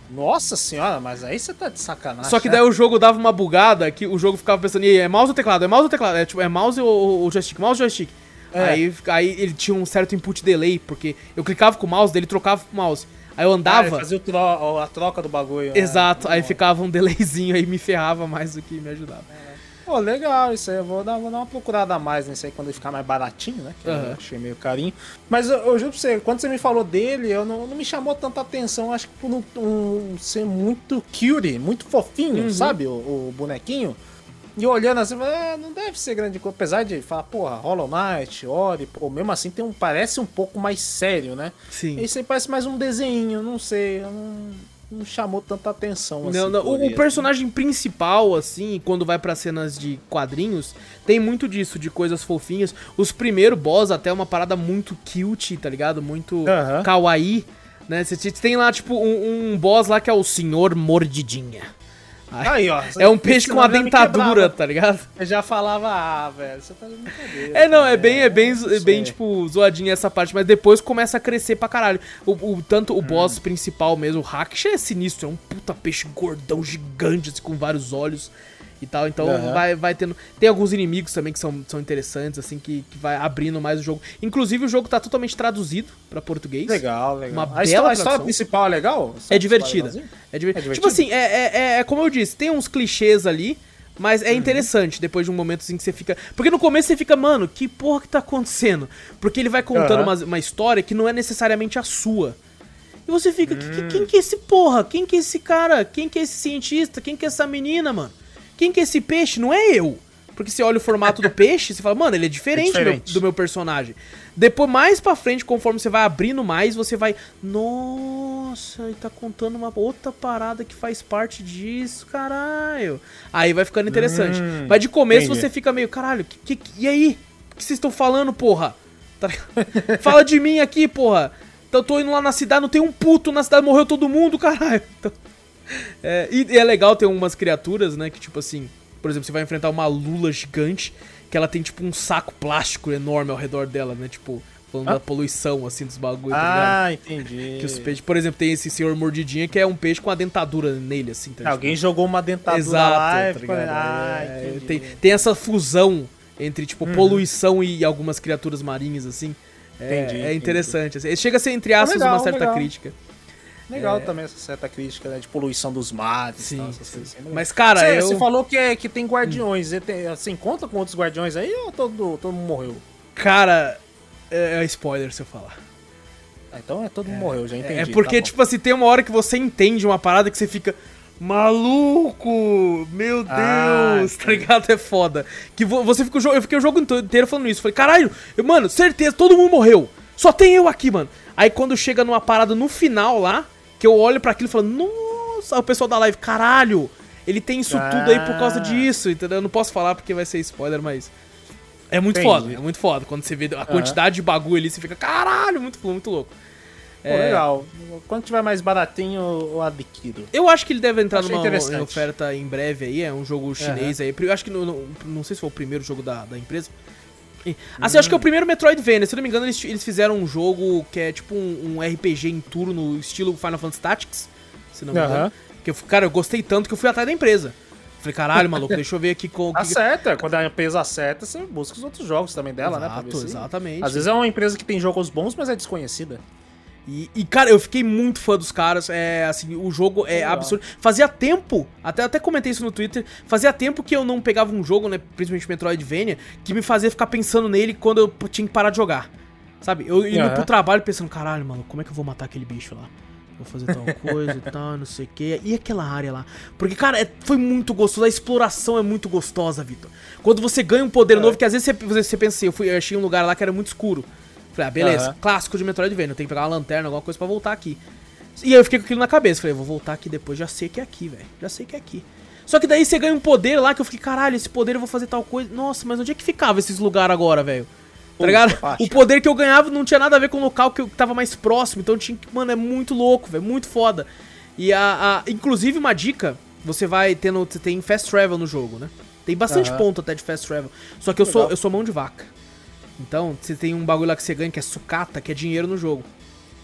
Nossa senhora, mas aí você tá de sacanagem. Só que né? daí o jogo dava uma bugada que o jogo ficava pensando, e aí, é mouse ou teclado? É mouse ou teclado? É, tipo, é mouse ou, ou joystick? Mouse ou joystick? É. Aí, aí ele tinha um certo input delay, porque eu clicava com o mouse, daí ele trocava com o mouse. Aí eu Ah, andava. ele fazia tro- a troca do bagulho. né? Exato, aí Pô. ficava um delayzinho aí me ferrava mais do que me ajudava. Pô, legal isso aí. Eu vou dar, vou dar uma procurada a mais nisso aí quando ele ficar mais baratinho, né? Que eu achei meio carinho. Mas eu, eu juro pra você, quando você me falou dele, eu não, não me chamou tanta atenção. Acho que por um, um- ser muito cutie, muito fofinho, Uhum. sabe? O, o bonequinho. E olhando assim, é, não deve ser grande coisa. Apesar de falar, porra, Hollow Knight, Ori, pô, mesmo assim tem um, parece um pouco mais sério, né? Sim. Esse aí parece mais um desenho, não sei. Não, não chamou tanta atenção. Assim, não, não. O, o, personagem principal, assim, quando vai para cenas de quadrinhos, tem muito disso, de coisas fofinhas. Os primeiros boss até é uma parada muito cute, tá ligado? Muito uh -huh. kawaii, né? Você tem lá, tipo, um, um boss lá que é o Senhor Mordidinha. Aí, ó. É um peixe com uma dentadura, tá ligado? Eu já falava, ah, velho, você tá de brincadeira. É, não, é bem, é bem, é bem tipo, zoadinha essa parte, mas depois começa a crescer pra caralho. O, o tanto o hum. boss principal mesmo, o Hakish, é sinistro, é um puta peixe gordão, gigante, assim, com vários olhos e tal. Então uhum. vai, vai tendo. Tem alguns inimigos também que são, são interessantes, assim, que, que vai abrindo mais o jogo. Inclusive, o jogo tá totalmente traduzido pra português. Legal, legal. Uma a, história, a história principal é legal? É divertida. É, diver... é divertida. Tipo assim, é, é, é, é, como eu disse, tem uns clichês ali. Mas é uhum. interessante depois de um momento assim que você fica. Porque no começo você fica, mano, que porra que tá acontecendo? Porque ele vai contando uhum. uma, uma história que não é necessariamente a sua. E você fica, hum. quem que é esse porra? Quem que é esse cara? Quem que é esse cientista? Quem que é essa menina, mano? Quem que é esse peixe? Não é eu. Porque você olha o formato do peixe, você fala, mano, ele é diferente, é diferente. Do, meu, do, meu, personagem. Depois, mais pra frente, conforme você vai abrindo mais, você vai. Nossa, ele tá contando uma outra parada que faz parte disso, caralho. Aí vai ficando interessante. Hum, Mas de começo entendi. você fica meio, caralho, que, que, e aí? O que vocês estão falando, porra? Tá Fala de mim aqui, porra. Então eu tô indo lá na cidade, não tem um puto na cidade, morreu todo mundo, caralho. Então... É, e, é legal ter umas criaturas, né? Que tipo assim, por exemplo, você vai enfrentar uma lula gigante que ela tem tipo um saco plástico enorme ao redor dela, né? Tipo, falando ah? da poluição, assim, dos bagulhos. Tá ah, entendi. Que os peixes, por exemplo, tem esse senhor mordidinha que é um peixe com a dentadura nele, assim. Tá, Alguém tipo... jogou uma dentadura Exato, lá, tá ligado? Ah, é, tem, tem essa fusão entre, tipo, uhum. poluição e algumas criaturas marinhas, assim. É, entendi, é interessante. Assim. Chega a ser, entre aspas, legal, uma certa legal. crítica. Legal é... também essa certa crítica, né? De poluição dos mares sim, tal, sim. Assim. Mas, cara, você, eu... você falou que, é, que tem guardiões. Hum. Tem, você encontra com outros guardiões aí ou todo, todo mundo morreu? Cara, é, é spoiler se eu falar. Ah, então é todo mundo é, morreu, já entendi. É porque, tá tipo assim, tem uma hora que você entende uma parada que você fica... Maluco! Meu ah, Deus! Tá ligado? É foda. Que você fica o jogo. Eu fiquei o jogo inteiro falando isso. Falei, caralho, eu, mano, certeza, todo mundo morreu. Só tem eu aqui, mano. Aí quando chega numa parada no final lá, que eu olho para aquilo e falo, nossa, o pessoal da live, caralho, ele tem isso ah. tudo aí por causa disso, entendeu? Eu não posso falar porque vai ser spoiler, mas. É muito Entendi. foda, é muito foda. Quando você vê a quantidade de bagulho ali, você fica, caralho, muito, muito louco. Pô, é... legal. Quando tiver mais baratinho, eu adquiro. Eu acho que ele deve entrar Achei numa oferta em breve aí. É um jogo chinês uhum. aí. Eu acho que, não, não sei se foi o primeiro jogo da, da empresa. Assim, hum. acho que é o primeiro Metroidvania. Se eu não me engano, eles, eles fizeram um jogo que é tipo um, um RPG em turno no estilo Final Fantasy Tactics. Se não me engano. Que eu, cara, eu gostei tanto que eu fui atrás da empresa. Falei, caralho, maluco, deixa eu ver aqui com. Acerta, quando a empresa acerta, você busca os outros jogos também dela, Exato, né? Se... Exatamente. Às vezes é uma empresa que tem jogos bons, mas é desconhecida. E, e, cara, eu fiquei muito fã dos caras. É, assim, o jogo é Legal. absurdo. Fazia tempo, até, até comentei isso no Twitter, fazia tempo que eu não pegava um jogo, né, principalmente Metroidvania, que me fazia ficar pensando nele quando eu tinha que parar de jogar. Sabe? Eu indo uhum. pro trabalho pensando, caralho, mano, como é que eu vou matar aquele bicho lá? Vou fazer tal coisa e tal, não sei o que. E aquela área lá? Porque, cara, é, foi muito gostoso. A exploração é muito gostosa, Vitor. Quando você ganha um poder é. novo, que às vezes você, você pensa assim, eu, fui, eu achei um lugar lá que era muito escuro. Falei, ah, beleza, uhum. clássico de Metroidvania, eu tenho que pegar uma lanterna, alguma coisa pra voltar aqui. E aí eu fiquei com aquilo na cabeça, falei, vou voltar aqui depois, já sei que é aqui, velho, já sei que é aqui. Só que daí você ganha um poder lá que eu fiquei, caralho, esse poder eu vou fazer tal coisa. Nossa, mas onde é que ficava esses lugares agora, velho? Tá ligado? O poder que eu ganhava não tinha nada a ver com o local que eu tava mais próximo, então tinha que, mano, é muito louco, velho, muito foda. E a, a, inclusive uma dica, você vai tendo, você tem fast travel no jogo, né? Tem bastante uhum. ponto até de fast travel. Só que eu sou, eu sou mão de vaca. Então, você tem um bagulho lá que você ganha que é sucata, que é dinheiro no jogo.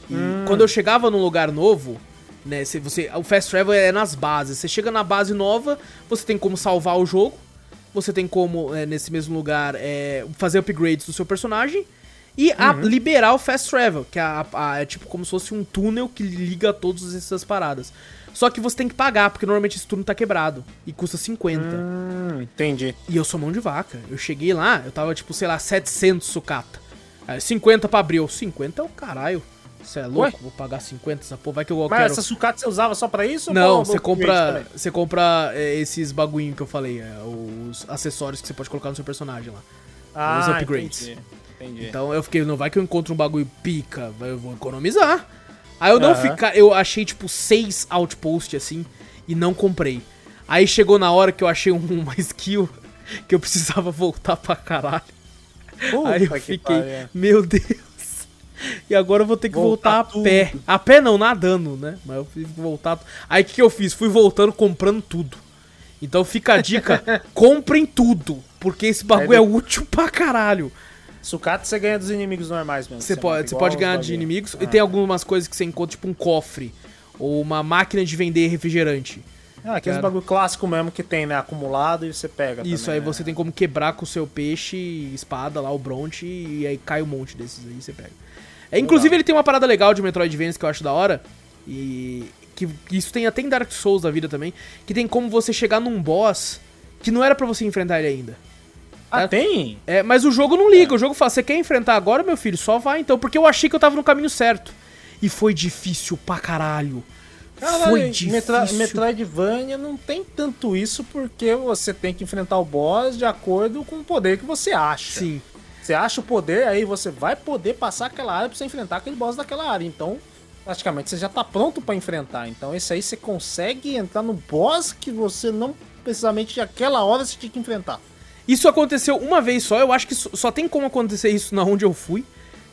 E hum. quando eu chegava num lugar novo, né, se você, o fast travel é nas bases. Você chega na base nova, você tem como salvar o jogo, você tem como, é, nesse mesmo lugar, é, fazer upgrades do seu personagem e uhum. a, liberar o fast travel, que é, a, a, é, tipo como se fosse um túnel que liga todas essas paradas. Só que você tem que pagar, porque normalmente esse turno tá quebrado. E custa 50. Hum, entendi. E eu sou mão de vaca. Eu cheguei lá, eu tava tipo, sei lá, 700 sucata. Aí, 50 pra abrir. 50 é o caralho. Você é louco? Ué? Vou pagar 50 essa porra. Vai que eu Mas quero... essa sucata você usava só pra isso? Não, você compra, você compra é, esses bagulhinhos que eu falei. É, os acessórios que você pode colocar no seu personagem lá. Ah, os upgrades. Entendi, entendi. Então eu fiquei, não vai que eu encontro um bagulho pica. Eu vou economizar. Aí eu não Aham. ficar. Eu achei, tipo, seis outposts assim e não comprei. Aí chegou na hora que eu achei um- uma skill que eu precisava voltar pra caralho. Aí eu fiquei, meu Deus. E agora eu vou ter que voltar, Voltar a pé. A pé não, nadando, né? Mas eu tive que voltar. Aí o que, que eu fiz? Fui voltando comprando tudo. Então fica a dica: comprem tudo. Porque esse bagulho é, É, útil pra caralho. Sucata você ganha dos inimigos normais mesmo. Você pode, você pode ganhar de inimigos. E Ah. tem algumas coisas que você encontra, tipo um cofre. Ou uma máquina de vender refrigerante. Ah, aqueles bagulho clássico mesmo que tem, né? Acumulado e você pega. Isso, também, aí né? você tem como quebrar com o seu peixe, espada lá, o bronte, e aí cai um monte desses aí você pega. É, inclusive ele tem uma parada legal de Metroidvania que eu acho da hora, e que, isso tem até em Dark Souls da vida também, que tem como você chegar num boss que não era pra você enfrentar ele ainda. Ah, tem? É, mas o jogo não liga, o jogo fala, você quer enfrentar agora, meu filho? Só vai então, porque eu achei que eu tava no caminho certo. E foi difícil pra caralho. Caralho, foi difícil. Metra Metroidvania não tem tanto isso porque você tem que enfrentar o boss de acordo com o poder que você acha. Sim. Você acha o poder, aí você vai poder passar aquela área pra você enfrentar aquele boss daquela área. Então, praticamente você já tá pronto pra enfrentar. Então, esse aí você consegue entrar no boss que você não precisamente naquela hora você tinha que enfrentar. Isso aconteceu uma vez só, eu acho que só tem como acontecer isso na onde eu fui.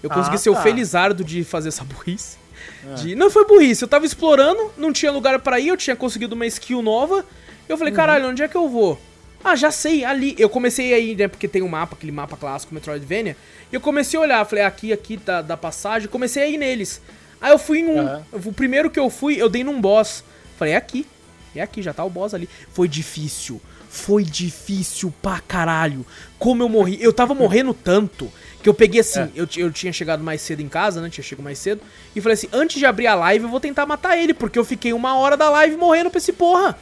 Eu consegui Ah, ser o tá. felizardo de fazer essa burrice. De- Não foi burrice, eu tava explorando, não tinha lugar pra ir, eu tinha conseguido uma skill nova. Eu falei, caralho, onde é que eu vou? Ah, já sei, ali. Eu comecei aí, né, porque tem um mapa, aquele mapa clássico Metroidvania. E eu comecei a olhar, falei, aqui, aqui da, da passagem, comecei a ir neles. Aí eu fui em um. Aham. O primeiro que eu fui, eu dei num boss. Falei, é aqui. É aqui, já tá o boss ali. Foi difícil. Foi difícil pra caralho. Como eu morri. Eu tava morrendo tanto que eu peguei assim. É. Eu, eu tinha chegado mais cedo em casa, né? Tinha chegado mais cedo. E falei assim: antes de abrir a live, eu vou tentar matar ele. Porque eu fiquei uma hora da live morrendo pra esse porra.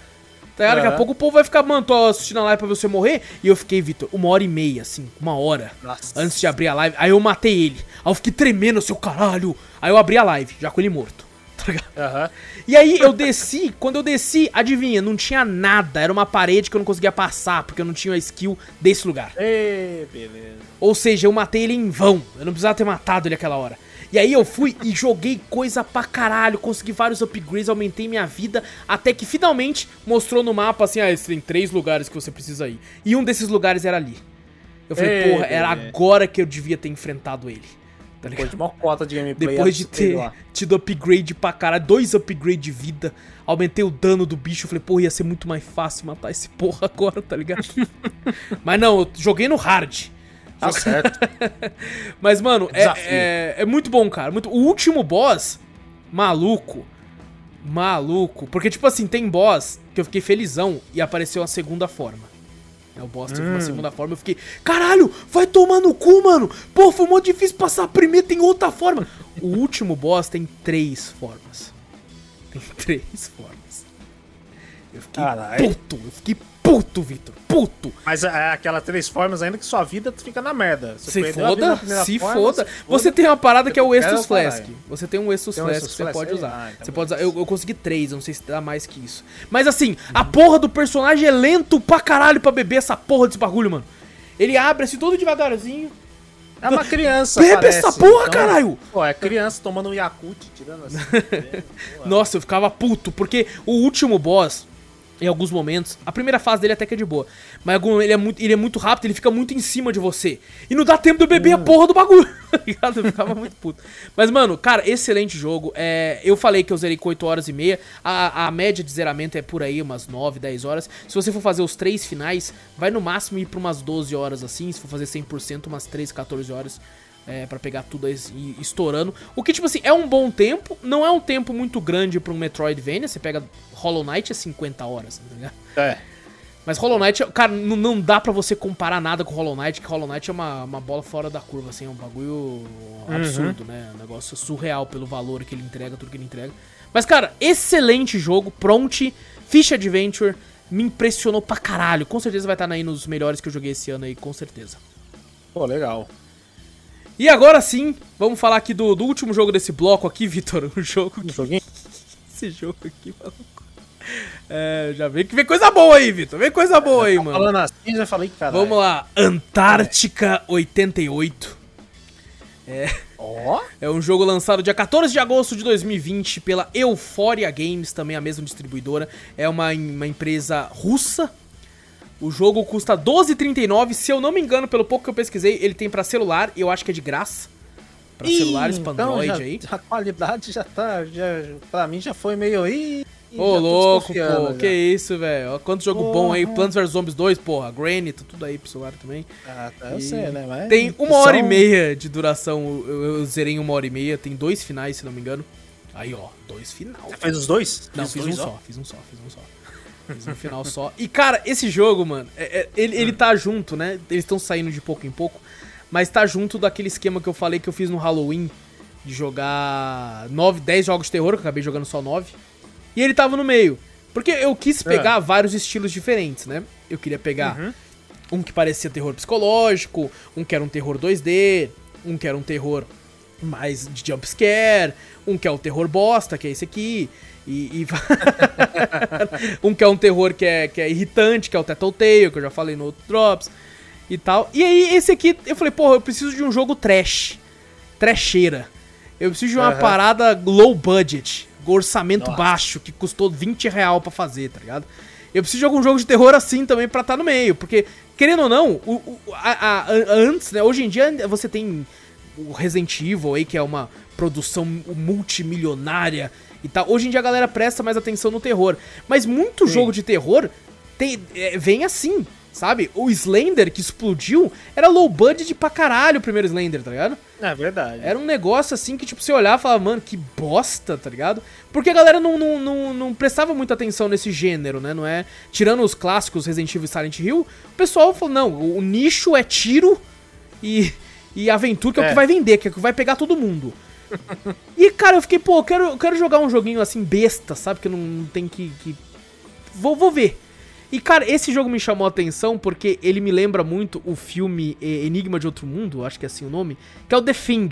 Tá ligado? Daqui a pouco o povo vai ficar, mano, tô assistindo a live pra você morrer. E eu fiquei, Vitor, uma hora e meia, assim, uma hora. Nossa. Antes de abrir a live. Aí eu matei ele. Aí eu fiquei tremendo, seu caralho. Aí eu abri a live, já com ele morto. Ligado? Aham. E aí eu desci, quando eu desci, adivinha, não tinha nada. Era uma parede que eu não conseguia passar, porque eu não tinha a skill desse lugar. Beleza. Ou seja, eu matei ele em vão. Eu não precisava ter matado ele aquela hora. E aí eu fui e joguei coisa pra caralho, consegui vários upgrades, aumentei minha vida, até que finalmente mostrou no mapa assim, ah, tem três lugares que você precisa ir. E um desses lugares era ali. Eu falei, Ei, porra, era agora que eu devia ter enfrentado ele. Tá ligado? Depois de uma cota de gameplay. Depois de ter lá. tido upgrade pra caralho, dois upgrades de vida, aumentei o dano do bicho, eu falei, porra, ia ser muito mais fácil matar esse porra agora, tá ligado? Mas não, eu joguei no hard. Tá certo. Mas, mano, é, é, é muito bom, cara. Muito... O último boss, maluco. Maluco. Porque, tipo assim, tem boss que eu fiquei felizão e apareceu uma segunda forma. O boss teve Hum. uma segunda forma, eu fiquei, caralho, vai tomar no cu, mano. Pô, foi muito difícil passar a primeira, tem outra forma. O último boss tem três formas. Tem três formas. Eu fiquei Caralho. puto, eu fiquei puto, Vitor, puto. Mas é aquelas três formas ainda que sua vida fica na merda. Você Se foda, se forma, foda. Você tem uma parada que é o Estus. Flask. Você tem um Estus Tem um Flask que você Flask pode aí? usar. Ah, então você pode usar. Eu, eu consegui três, eu não sei se dá mais que isso. Mas assim, a porra do personagem é lento pra caralho pra beber essa porra desse bagulho, mano. Ele abre assim todo devagarzinho. É uma criança, Bebe parece. essa porra, caralho! Pô, é criança tomando um Yakult, tirando assim. Nossa, eu ficava puto, porque o último boss, em alguns momentos, a primeira fase dele até que é de boa, mas ele é, muito, ele é muito rápido, ele fica muito em cima de você. E não dá tempo de eu beber a porra do bagulho, tá ligado? Eu ficava muito puto. Mas, mano, cara, excelente jogo. É, eu falei que eu zerei com 8 horas e meia, a, a média de zeramento é por aí, umas 9, 10 horas. Se você for fazer os três finais, vai no máximo ir pra umas 12 horas assim, se for fazer 100%, umas 13, 14 horas é, para pegar tudo aí e- estourando. O que, tipo assim, é um bom tempo, não é um tempo muito grande pra um Metroidvania. Você pega Hollow Knight é 50 horas, tá ligado? É. Mas Hollow Knight, cara, não, não dá pra você comparar nada com Hollow Knight, que Hollow Knight é uma, uma bola fora da curva, assim, é um bagulho absurdo, né? Um negócio surreal pelo valor que ele entrega, tudo que ele entrega. Mas, cara, excelente jogo, Pronte, Fish Adventure, me impressionou pra caralho. Com certeza vai estar aí nos melhores que eu joguei esse ano aí, com certeza. Pô, legal. E agora sim, vamos falar aqui do, do último jogo desse bloco aqui, Vitor. Um jogo que. Esse jogo aqui, maluco. É, já vem que vem coisa boa aí, Vitor. Vem coisa boa aí, mano. Falando assim, já falei, cara. Vamos lá, Antártica 88. Ó. É um jogo lançado dia 14 de agosto de 2020 pela Euphoria Games, também a mesma distribuidora. É uma, uma empresa russa. O jogo custa 12,39. Se eu não me engano, pelo pouco que eu pesquisei, ele tem pra celular e eu acho que é de graça. Pra Ih, celulares, pra então Android já- aí. A qualidade já tá. Já, pra mim já foi meio. Ih, Ô, louco, pô. já. Que isso, velho. Ó, Quanto jogo Porra. bom aí. Plants vs Zombies 2, porra. Granny, tá tudo aí pro celular também. Ah, tá, eu E sei, né? Mas Tem uma hora e são- meia de duração. Eu, eu zerei uma hora e meia. Tem dois finais, se não me engano. Aí, ó. Dois final. Você fez os dois? Não, Fez fiz os um dois, ó? só, fiz um só, fiz um só. Um final só. E, cara, esse jogo, mano, é- é- ele, ele tá junto, né? Eles estão saindo de pouco em pouco. Mas tá junto daquele esquema que eu falei que eu fiz no Halloween. De jogar 9, 10 jogos de terror, que eu acabei jogando só 9. E ele tava no meio. Porque eu quis pegar vários estilos diferentes, né? Eu queria pegar Uhum. um que parecia terror psicológico, um que era um terror 2D, um que era um terror mais de jumpscare, um que é o terror bosta, que é esse aqui, e, e- um que é um terror que é, que é irritante, que é o Tattletale, que eu já falei no outro Drops, e tal. E aí esse aqui, eu falei, porra, eu preciso de um jogo trash, trasheira. Eu preciso de uma Aham. parada low budget, orçamento Nossa. baixo, que custou 20 real pra fazer, tá ligado? Eu preciso de algum jogo de terror assim também pra estar no meio, porque, querendo ou não, o, o- a- a- antes, né, hoje em dia você tem o Resident Evil aí, que é uma produção multimilionária e tal. Hoje em dia a galera presta mais atenção no terror. Mas muito Sim. jogo de terror tem, é, vem assim, sabe? O Slender que explodiu era low budget pra caralho o primeiro Slender, tá ligado? É verdade. Era um negócio assim que, tipo, você olhava e falava, mano, que bosta, tá ligado? Porque a galera não, não, não, não prestava muita atenção nesse gênero, né? Não é. Tirando os clássicos Resident Evil e Silent Hill, o pessoal falou, não, o, o nicho é tiro e, e aventura, que é, o É. que vai vender, que é o que vai pegar todo mundo. E, cara, eu fiquei, pô, eu quero, eu quero jogar um joguinho assim, besta, sabe? Que não, não tem que. que... Vou, vou ver. E, cara, esse jogo me chamou a atenção porque ele me lembra muito o filme eh, Enigma de Outro Mundo, acho que é assim o nome, que é o The Thing.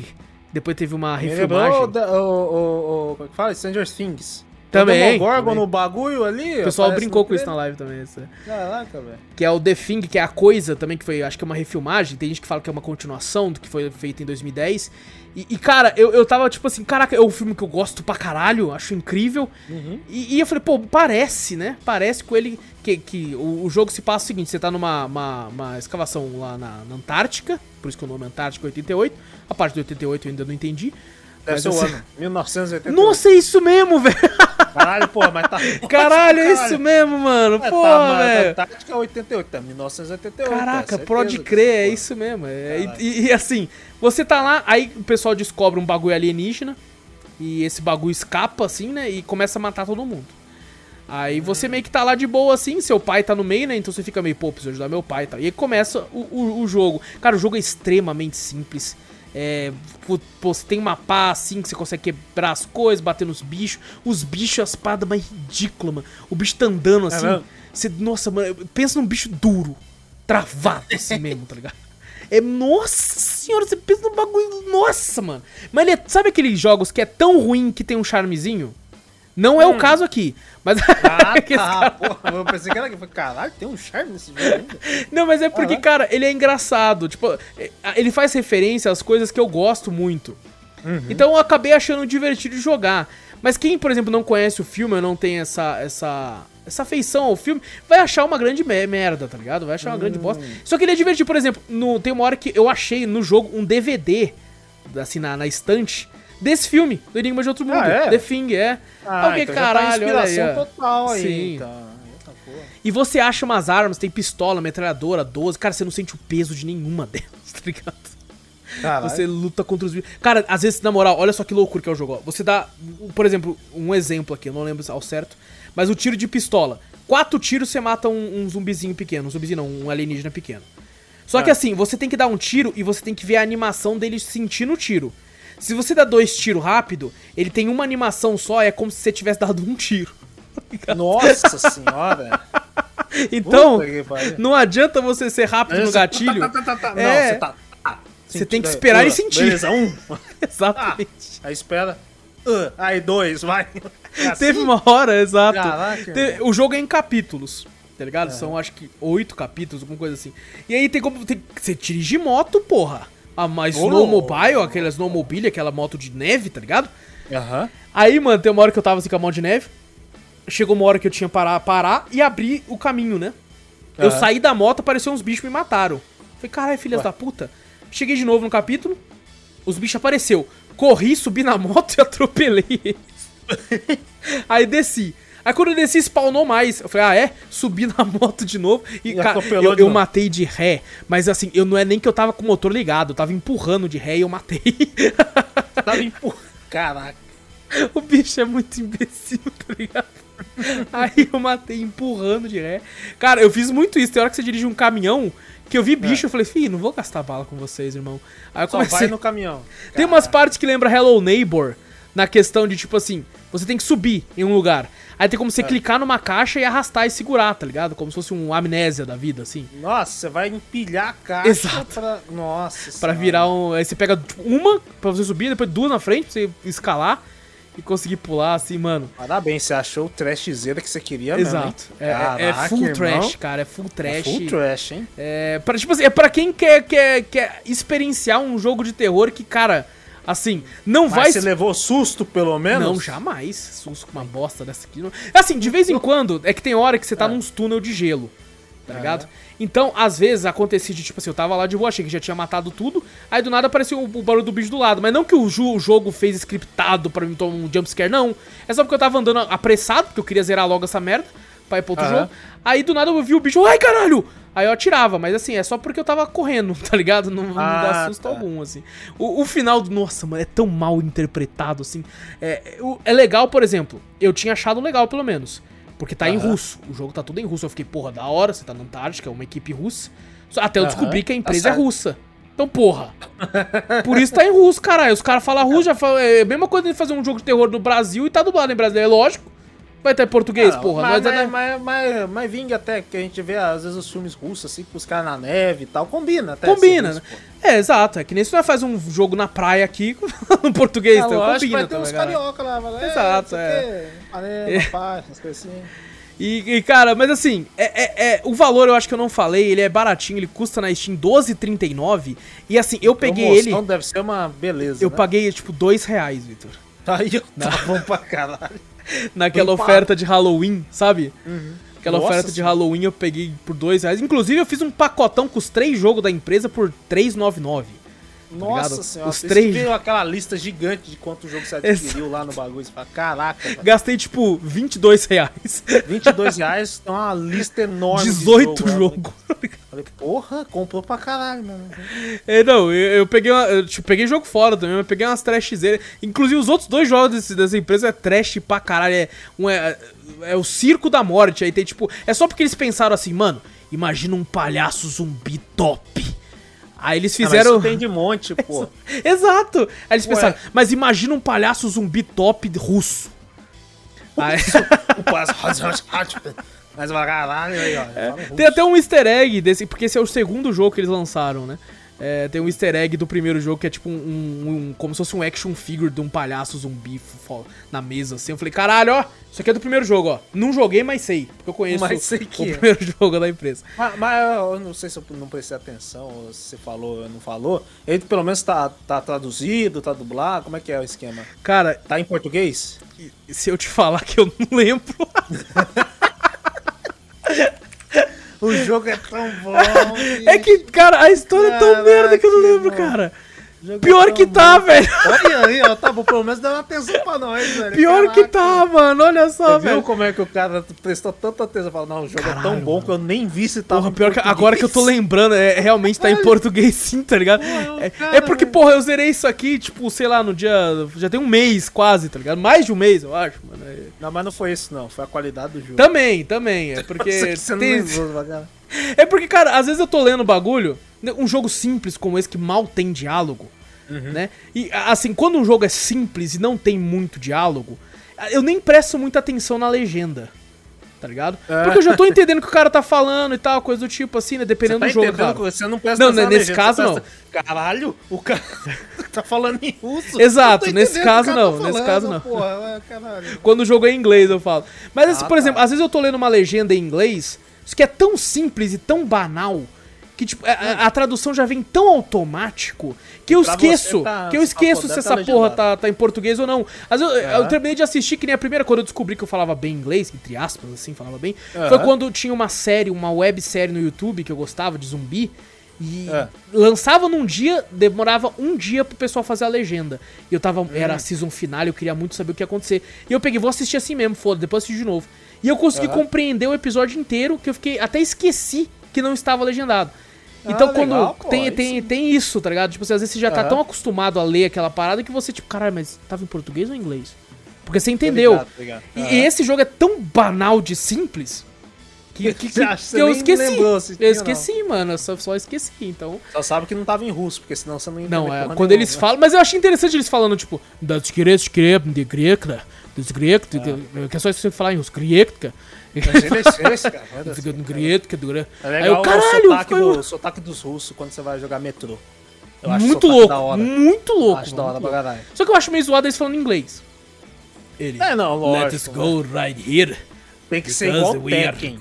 Depois teve uma Me refilmagem. o, o, o, como é que fala? Stranger Things. Também, O Gorgon também. no bagulho ali. O pessoal brincou com isso na live também. essa. Caraca, velho. Que é o The Thing, que é a coisa também, que foi, acho que é uma refilmagem. Tem gente que fala que é uma continuação do que foi feito em 2010. E, e, cara, eu, eu tava tipo assim, caraca, é um filme que eu gosto pra caralho, acho incrível. Uhum. E, e eu falei, pô, parece, né? Parece com ele que, que o, o jogo se passa o seguinte: você tá numa uma, uma escavação lá na, na Antártica, por isso que o nome é Antártica 88. A parte do 88 eu ainda não entendi. Deve Mas ser o assim- ano. 1980. Nossa, é isso mesmo, velho! Caralho, porra, mas tá. Caralho, é isso mesmo, mano. É, Pô, tá, velho. a Tática é 88, tá 1988. Caraca, é pode crer, é isso mesmo. É, e, e assim, você tá lá, aí o pessoal descobre um bagulho alienígena, e esse bagulho escapa, assim, né, e começa a matar todo mundo. Aí você meio que tá lá de boa, assim, seu pai tá no meio, né, então você fica meio, pô, preciso ajudar meu pai e tal. E aí começa o, o, o jogo. Cara, o jogo é extremamente simples. É, pô, você tem uma pá assim que você consegue quebrar as coisas, bater nos bichos. Os bichos, a espada mais ridícula, mano. O bicho tá andando assim. mesmo? você, nossa, mano, pensa num bicho duro, travado assim mesmo, tá ligado? É, nossa senhora, você pensa num bagulho, nossa, mano. Mas ele é, sabe aqueles jogos que é tão ruim que tem um charmezinho? Não é o caso aqui, mas... Ah, esse tá, porra. Eu pensei que era. Caralho, tem um charme nesse jogo ainda. Não, mas é porque, Aham. cara, ele é engraçado. Tipo, é, ele faz referência às coisas que eu gosto muito. Então eu acabei achando divertido jogar. Mas quem, por exemplo, não conhece o filme ou não tem essa, essa, essa afeição ao filme, vai achar uma grande me- merda, tá ligado? Vai achar uma grande bosta. Só que ele é divertido, por exemplo, no, tem uma hora que eu achei no jogo um DVD, assim, na, na estante, desse filme, do Enigma de Outro Mundo. Ah, é? The Thing, é. Ah, Ok, então caralho, já tá inspiração olha aí, total aí. Sim. Então. Porra. E você acha umas armas, tem pistola, metralhadora, 12. Cara, você não sente o peso de nenhuma delas, tá ligado? Caralho. Você luta contra os bichos. Cara, às vezes, na moral, olha só que loucura que é o jogo. ó. Você dá, por exemplo, um exemplo aqui, eu não lembro ao certo, mas o tiro de pistola. Quatro tiros você mata um, um zumbizinho pequeno. Um zumbizinho não, um alienígena pequeno. Só que Ah. assim, você tem que dar um tiro e você tem que ver a animação dele sentindo o tiro. Se você dá dois tiros rápido, ele tem uma animação só, é como se você tivesse dado um tiro. Nossa senhora. Então, não adianta você ser rápido no gatilho. tá, tá, tá, tá. É. Não, você tá. Você tem que esperar e Uh, sentir. Beleza, um. Exatamente. Aí espera. Uh, aí dois, vai. É assim? Teve uma hora, exato. Caraca, o jogo é em capítulos, tá ligado? São acho que oito capítulos, alguma coisa assim. E aí tem como. Tem, você dirige moto, porra. A, a Snowmobile, aquela Snowmobile, aquela moto de neve, tá ligado? Aham. Aí, mano, tem uma hora que eu tava assim com a mão de neve. Chegou uma hora que eu tinha que parar, parar e abrir o caminho, né? Eu Aham. saí da moto, apareceu uns bichos me mataram. Falei, caralho, filhas Ué. da puta. Cheguei de novo no capítulo, os bichos apareceu. Corri, subi na moto e atropelei eles. Aí desci. Aí quando eu desci, spawnou mais. Eu falei, ah, é? Subi na moto de novo e, E cara, eu, eu matei de ré. Mas assim, eu não é nem que eu tava com o motor ligado, eu tava empurrando de ré e eu matei. Tava empurrando. Caraca. O bicho é muito imbecil, tá ligado? Aí eu matei empurrando de ré. Cara, eu fiz muito isso. Tem hora que você dirige um caminhão que eu vi bicho, eu falei, fi, não vou gastar bala com vocês, irmão. Aí eu É. Só comecei. vai no caminhão. Tem umas partes que lembra Hello Neighbor, na questão de tipo assim, você tem que subir em um lugar. Aí tem como É. você clicar numa caixa e arrastar e segurar, tá ligado? Como se fosse um amnésia da vida, assim. Nossa, você vai empilhar a caixa Exato. pra... Nossa Pra senhora. virar um. Aí você pega tipo, uma pra você subir, depois duas na frente pra você escalar e conseguir pular, assim, mano. Parabéns, você achou o trashzeira que você queria mesmo, hein? Exato. É, é- é full irmão. trash, cara. É full trash. É full trash, hein? É, pra, tipo assim, é pra quem quer, quer, quer experienciar um jogo de terror que, cara, assim, não Mas vai você levou susto, pelo menos? Não, jamais. Susto com uma bosta dessa aqui. Não... Assim, de vez em quando, é que tem hora que você tá É. nos túnel de gelo, tá É. ligado? Então, às vezes, acontecia de, tipo assim, eu tava lá de boa, achei que já tinha matado tudo, aí do nada apareceu o, o barulho do bicho do lado. Mas não que o, o jogo fez scriptado pra mim tomar um jumpscare, não. É só porque eu tava andando apressado, porque eu queria zerar logo essa merda, pra ir pra outro Aham. jogo. Aí do nada eu vi o bicho, ai caralho! Aí eu atirava, mas assim, é só porque eu tava correndo, tá ligado? Não, não dá Ah, susto tá. algum, assim. O, o final do. Nossa, mano, é tão mal interpretado, assim. É, é, legal, por exemplo. Eu tinha achado legal, pelo menos. Porque tá em russo. O jogo tá tudo em russo. Eu fiquei, porra, da hora, você tá na Antártica, é uma equipe russa. Até eu descobri que a tá empresa é russa. Então, porra. Por isso tá em russo, caralho. Os caras falam russo, já falam, é a mesma coisa de fazer um jogo de terror no Brasil e tá dublado em brasileiro. É lógico. Vai ter português, Ah, porra. Mas, Nós é mas, mas, mas, mas vinga até, que a gente vê às vezes os filmes russos, assim, com os caras na neve e tal. Combina até. Combina, ser né? É, exato. É que nem se nós faz um jogo na praia aqui no português, Ah, então lógico, combina vai ter uns também, galera. carioca lá, vai lá, Exato, pá, essas coisas assim. E, e, cara, mas assim, é, é- é- o valor eu acho que eu não falei, ele é baratinho, ele custa na Steam 12,39. E assim, eu peguei ele, Promoção deve ser uma beleza. eu né? paguei tipo 2 reais, Vitor. Aí, ó, tá bom pra caralho. Naquela oferta de Halloween, sabe? Aquela Nossa oferta de. Halloween eu peguei por 2 reais. Inclusive, eu fiz um pacotão com os três jogos da empresa por 3,99. Nossa senhora, Os você três- aquela lista gigante de quanto jogo você adquiriu lá no bagulho. Você fala, caraca, velho, Gastei tipo 22 reais. 22 reais, tem uma lista enorme 18 de jogo. jogos. Falei, porra, comprou pra caralho, mano. É, não, eu, eu peguei uma, eu, tipo, peguei jogo fora também, mas peguei umas trashzeiras. Inclusive, os outros dois jogos desse- dessa empresa é trash pra caralho. É, um é, é o Circo da Morte. Aí tem, tipo. É só porque eles pensaram assim, mano, imagina um palhaço zumbi top. Aí eles Fizeram... fizeram. tem de monte, pô. Exato! Aí eles Ué. pensaram, mas imagina um palhaço zumbi top russo. Aí, O passo- Mas caralho aí, ó. russo. tem até um easter egg desse, porque esse é o segundo jogo que eles lançaram, né? É, tem um easter egg do primeiro jogo que é tipo um, um- um- como se fosse um action figure de um palhaço zumbi na mesa assim. Eu falei, caralho, ó, isso aqui é do primeiro jogo, ó. Não joguei, mas sei, porque eu conheço Mas sei o que é. primeiro jogo da empresa. Mas, mas eu não sei se eu não prestei atenção, ou se você falou ou não falou. Ele pelo menos tá, tá traduzido, tá dublado. Como é que é o esquema? Cara, Tá em português? se eu te falar que eu não lembro. O jogo é tão bom. é que, cara, a história é tão merda que eu não lembro, irmão. cara. O jogo é Pior que bom. tá, velho. Olha aí, ó. Tá bom, pelo menos dá uma atenção pra nós, velho. Pior que Caraca. tá, mano. Olha só, Você viu velho. como é que o cara prestou tanta atenção? Fala, não, o jogo é tão Caralho, bom que eu nem vi se tava Porra, pior que agora que eu tô lembrando, é, realmente tá em português sim, tá ligado? Porra, É, cara, é porque, velho. porra, eu zerei isso aqui, tipo, sei lá, no dia. Já tem um mês quase, tá ligado? Mais de um mês, eu acho, mano. É- Não, mas não foi isso, não. Foi a qualidade do jogo. Também, também. É porque. Nossa, que você não tem- lembrou, bacana. É porque, cara, às vezes eu tô lendo bagulho, né, um jogo simples como esse que mal tem diálogo, Uhum. né? E assim, quando um jogo é simples e não tem muito diálogo, eu nem presto muita atenção na legenda. Tá ligado? É. Porque eu já tô entendendo o que o cara tá falando e tal, coisa do tipo assim, né? Dependendo tá do jogo, cara. Você não presta Não, atenção nesse legenda, caso, não. presta- Caralho, o cara tá falando em russo. Exato, nesse caso não, tá nesse falando, caso não. Porra, caralho. Quando o jogo é em inglês, eu falo. Mas, assim, Ah, por tá. exemplo, às vezes eu tô lendo uma legenda em inglês, isso que é tão simples e tão banal, Que, tipo, a, a tradução já vem tão automático que eu Pra esqueço. tá- que eu esqueço se essa tá porra tá, tá em português ou não. Mas eu, eu Aham. terminei de assistir, que nem a primeira, quando eu descobri que eu falava bem inglês, entre aspas, assim, falava bem. Foi quando tinha uma série, uma websérie no YouTube que eu gostava de zumbi. E É. lançava num dia, demorava um dia pro pessoal fazer a legenda. E eu tava. Hum. Era a season final, eu queria muito saber o que ia acontecer. E eu peguei, vou assistir assim mesmo, foda, depois assisti de novo. E eu consegui Aham. compreender o episódio inteiro, que eu fiquei. Até esqueci que não estava legendado. Então, Ah, quando legal, pô, tem, aí tem, tem isso, tá ligado? Tipo assim, às vezes você já tá tão acostumado a ler aquela parada que você, tipo, caralho, mas tava em português ou em inglês? Porque você entendeu. ligado. E, esse jogo é tão banal de simples que, que, que- Você acha que eu esqueci. lembrou eu esqueci, mano. Eu só, só esqueci. Então. Só sabe que não tava em russo, porque senão você não Não, é. Quando nenhuma, eles né? falam. Mas eu achei interessante eles falando, tipo, das de dos grecos, que é só isso que você falar em russo, greca. Mas ele é Aí legal eu, o caralho, sotaque, foi do, sotaque dos russos quando você vai jogar metrô. Eu acho muito o louco, da hora. muito louco. acho da hora pra caralho. Só que eu acho meio zoado eles falando inglês. Ele. É, não, lógico. Let's go right here. Tem que ser igual o Tekken.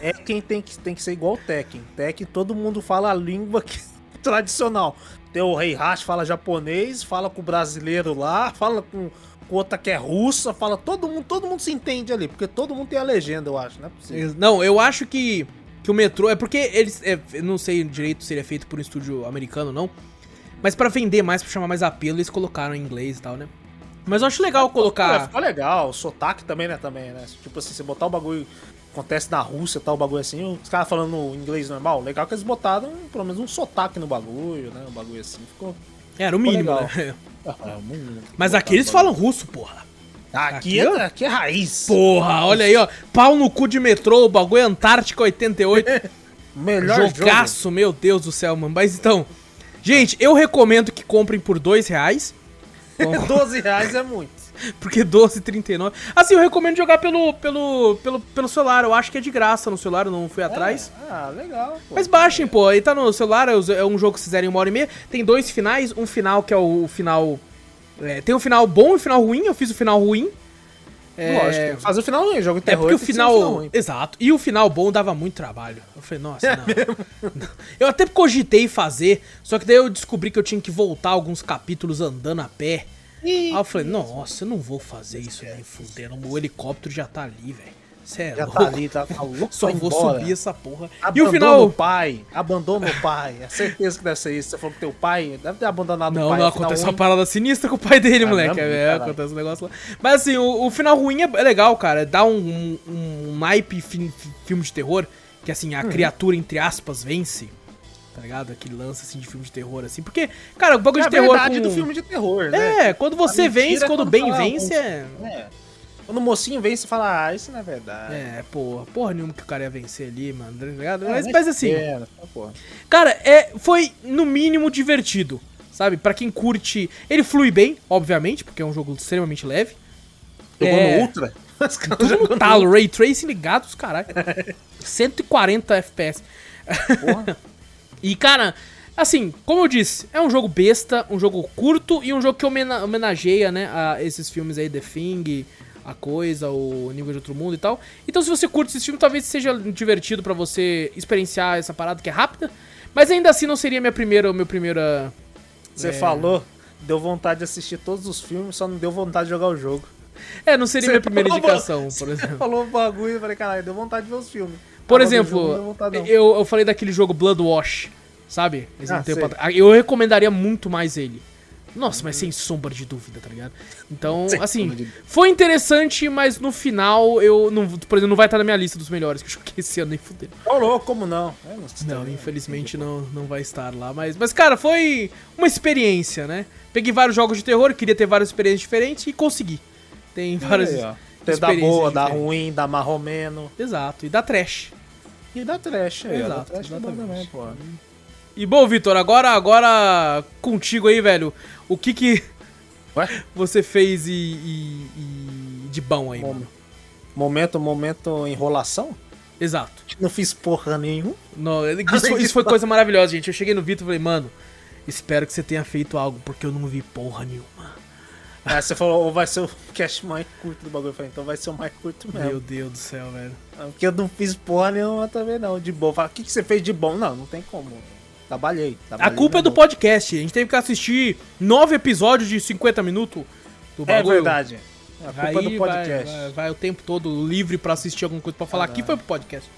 É quem tem que, tem que ser igual o Tekken. Tekken, todo mundo fala a língua que- tradicional. Tem o Rei Hash, fala japonês, fala com o brasileiro lá, fala com, com outra que é russa, fala todo mundo, todo mundo se entende ali, porque todo mundo tem a legenda, eu acho, não é possível. Não, eu acho que, que o metrô. É porque eles. é, não sei direito se ele é feito por um estúdio americano ou não. Mas pra vender mais, pra chamar mais apelo, eles colocaram em inglês e tal, né? Mas eu acho legal É, colocar. ficou legal, o sotaque também, né, também, né? Tipo assim, você botar o bagulho, acontece na Rússia, tal, o bagulho assim, os caras falando inglês normal, legal que eles botaram pelo menos um sotaque no bagulho, né, um bagulho assim, ficou... Era o mínimo, né? Mas aqui eles falam russo, porra. Aqui, Aqui, é, aqui é raiz. Porra, olha aí, ó. Pau no cu de metrô, o bagulho é Antártica 88. Melhor Jogaço, meu Deus do céu, mano. Mas então. Gente, eu recomendo que comprem por dois reais. jogo. 12 reais é muito. Porque 12,39. Assim, eu recomendo jogar pelo, pelo, pelo, pelo celular. Eu acho que é de graça no celular, eu não fui atrás. É, ah, legal. Pô. Mas baixem, pô. Aí tá no celular, é é um jogo que vocês fizerem uma hora e meia. Tem dois finais. Um final que é o final. é, tem um final bom e um final ruim. Eu fiz o final ruim. É, Lógico, fazer o final ruim, jogo de É terror. porque o final. um ruim. exato. E o final bom dava muito trabalho. Eu falei, nossa, É não. Não. Eu até cogitei fazer, só que daí eu descobri que eu tinha que voltar alguns capítulos andando a pé. Aí eu falei, nossa, eu não vou fazer isso nem fudendo. O helicóptero já tá ali, velho. Cê é Já louco. tá ali, tá, tá louco Só vou embora. subir essa porra. e Abandona o final. o pai, abandona o pai. É certeza que deve ser isso. Você falou que teu pai deve ter abandonado Não, o pai. não, final acontece uma parada sinistra com o pai dele, Ah, moleque. É, Caralho. acontece um negócio lá. Mas assim, o, o final ruim é é legal, cara. Dá um, um, um naipe fi- fi- filme de terror, que assim, a Uhum. criatura, entre aspas, vence. Tá ligado? Aquele lance assim de filme de terror, assim. Porque, cara, o É bagulho a de terror. verdade com- do filme de terror, né? É, quando você A vence, é quando quando bem fala, vence, "Ah, é. É. Quando o mocinho vem, você fala, ah, isso não é verdade. É, porra, porra nenhuma que o cara ia vencer ali, mano, tá ligado? É, mas, mas assim, tá, porra. Cara, é, foi no mínimo divertido, sabe? Pra quem curte. Ele flui bem, obviamente, porque é um jogo extremamente leve. Jogou É. no Ultra? Tudo no talo, Ray Tracing ligado, os caralho. 140 FPS. Porra. E, cara, assim, como eu disse, é um jogo besta, um jogo curto e um jogo que homena- homenageia, né, a esses filmes aí, The Thing, A Coisa, o Nível de Outro Mundo e tal. Então, se você curte esse filme, talvez seja divertido pra você experienciar essa parada que é rápida. Mas ainda assim não seria minha primeira, meu primeira... Você É. falou, deu vontade de assistir todos os filmes, só não deu vontade de jogar o jogo. É, não seria Você minha primeira falou- indicação, por Você exemplo. falou o bagulho e falei, caralho, deu vontade de ver os filmes. Por deu exemplo, não. eu, eu falei daquele jogo Blood Wash, sabe? Ah. Eu recomendaria muito mais ele. Nossa, mas sem sombra de dúvida, tá ligado? Então, Sem assim, foi interessante, mas no final eu não, por exemplo, não vai estar na minha lista dos melhores que eu joguei esse ano nem fudeu. Ô, louco, como não? Eu não, infelizmente não, não vai estar lá, mas mas cara, foi uma experiência, né? Peguei vários jogos de terror, queria ter várias experiências diferentes e consegui. Tem várias Aí. Tem da boa, da ruim, da marromeno. Exato, e da trash. E da trash aí, ó. Da Exato, trash é também, pô. E bom, Vitor, agora agora contigo aí, velho. O que que Ué? você fez e, e- e de bom aí, Bom. mano? Momento, momento enrolação? Exato. Não fiz porra nenhuma. No, isso, foi- isso foi coisa maravilhosa, gente. Eu cheguei no Vitor e falei, mano, espero que você tenha feito algo, porque eu não vi porra nenhuma. Aí você falou, ou vai ser o cast mais curto do bagulho. Eu falei, então vai ser o mais curto mesmo. Meu Deus do céu, velho. Porque eu não fiz porra nenhuma também, não. De bom. Fala, o que, que você fez de bom? Não, não tem como. Trabalhei. A trabalhei culpa é do bom. podcast. A gente teve que assistir nove episódios de 50 minutos do É bagulho. verdade. A culpa Aí é do podcast. Vai, vai- vai o tempo todo livre pra assistir alguma coisa pra falar. Aqui foi pro podcast.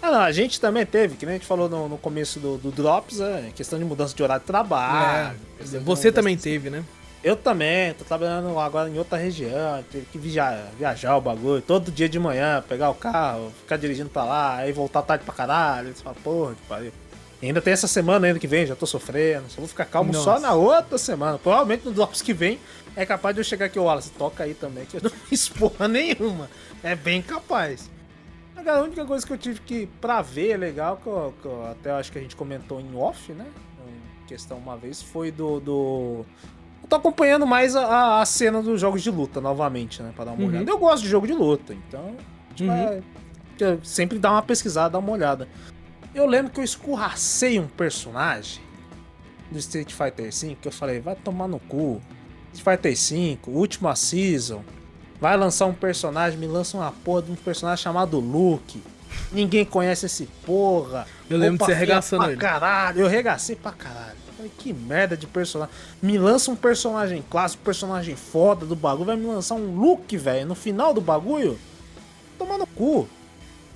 Ah, não, a gente também teve, que nem a gente falou no, no começo do, do Drops, é questão de mudança de horário de trabalho. É, de você mudança- também teve, né? Eu também, tô trabalhando agora em outra região, tive que viajar, viajar o bagulho, todo dia de manhã, pegar o carro, ficar dirigindo pra lá, aí voltar tarde pra caralho, você fala, porra, que pariu. E ainda tem essa semana ainda que vem, já tô sofrendo, só vou ficar calmo só Nossa. na outra semana. Provavelmente no Drops que vem é capaz de eu chegar aqui, ó, Wallace, toca aí também, que eu não fiz porra nenhuma. É bem capaz. Agora, a única coisa que eu tive que, pra ver, legal, que eu, que eu até acho que a gente comentou em off, né? Em questão uma vez, foi do. do... Tô acompanhando mais a, a cena dos jogos de luta novamente, né? Pra dar uma Uhum. olhada. Eu gosto de jogo de luta, então. Gente Uhum. eu sempre dá uma pesquisada, dá uma olhada. Eu lembro que eu escorracei um personagem do Street Fighter V, que eu falei, vai tomar no cu. Street Fighter V, última season. Vai lançar um personagem, me lança uma porra de um personagem chamado Luke. Ninguém conhece esse porra. Eu lembro de Roupa você arregaçando ele. caralho. Eu arregacei pra caralho. Falei, que merda de personagem. Me lança um personagem clássico, personagem foda do bagulho. Vai me lançar um Luke, velho, no final do bagulho. Tomar no cu.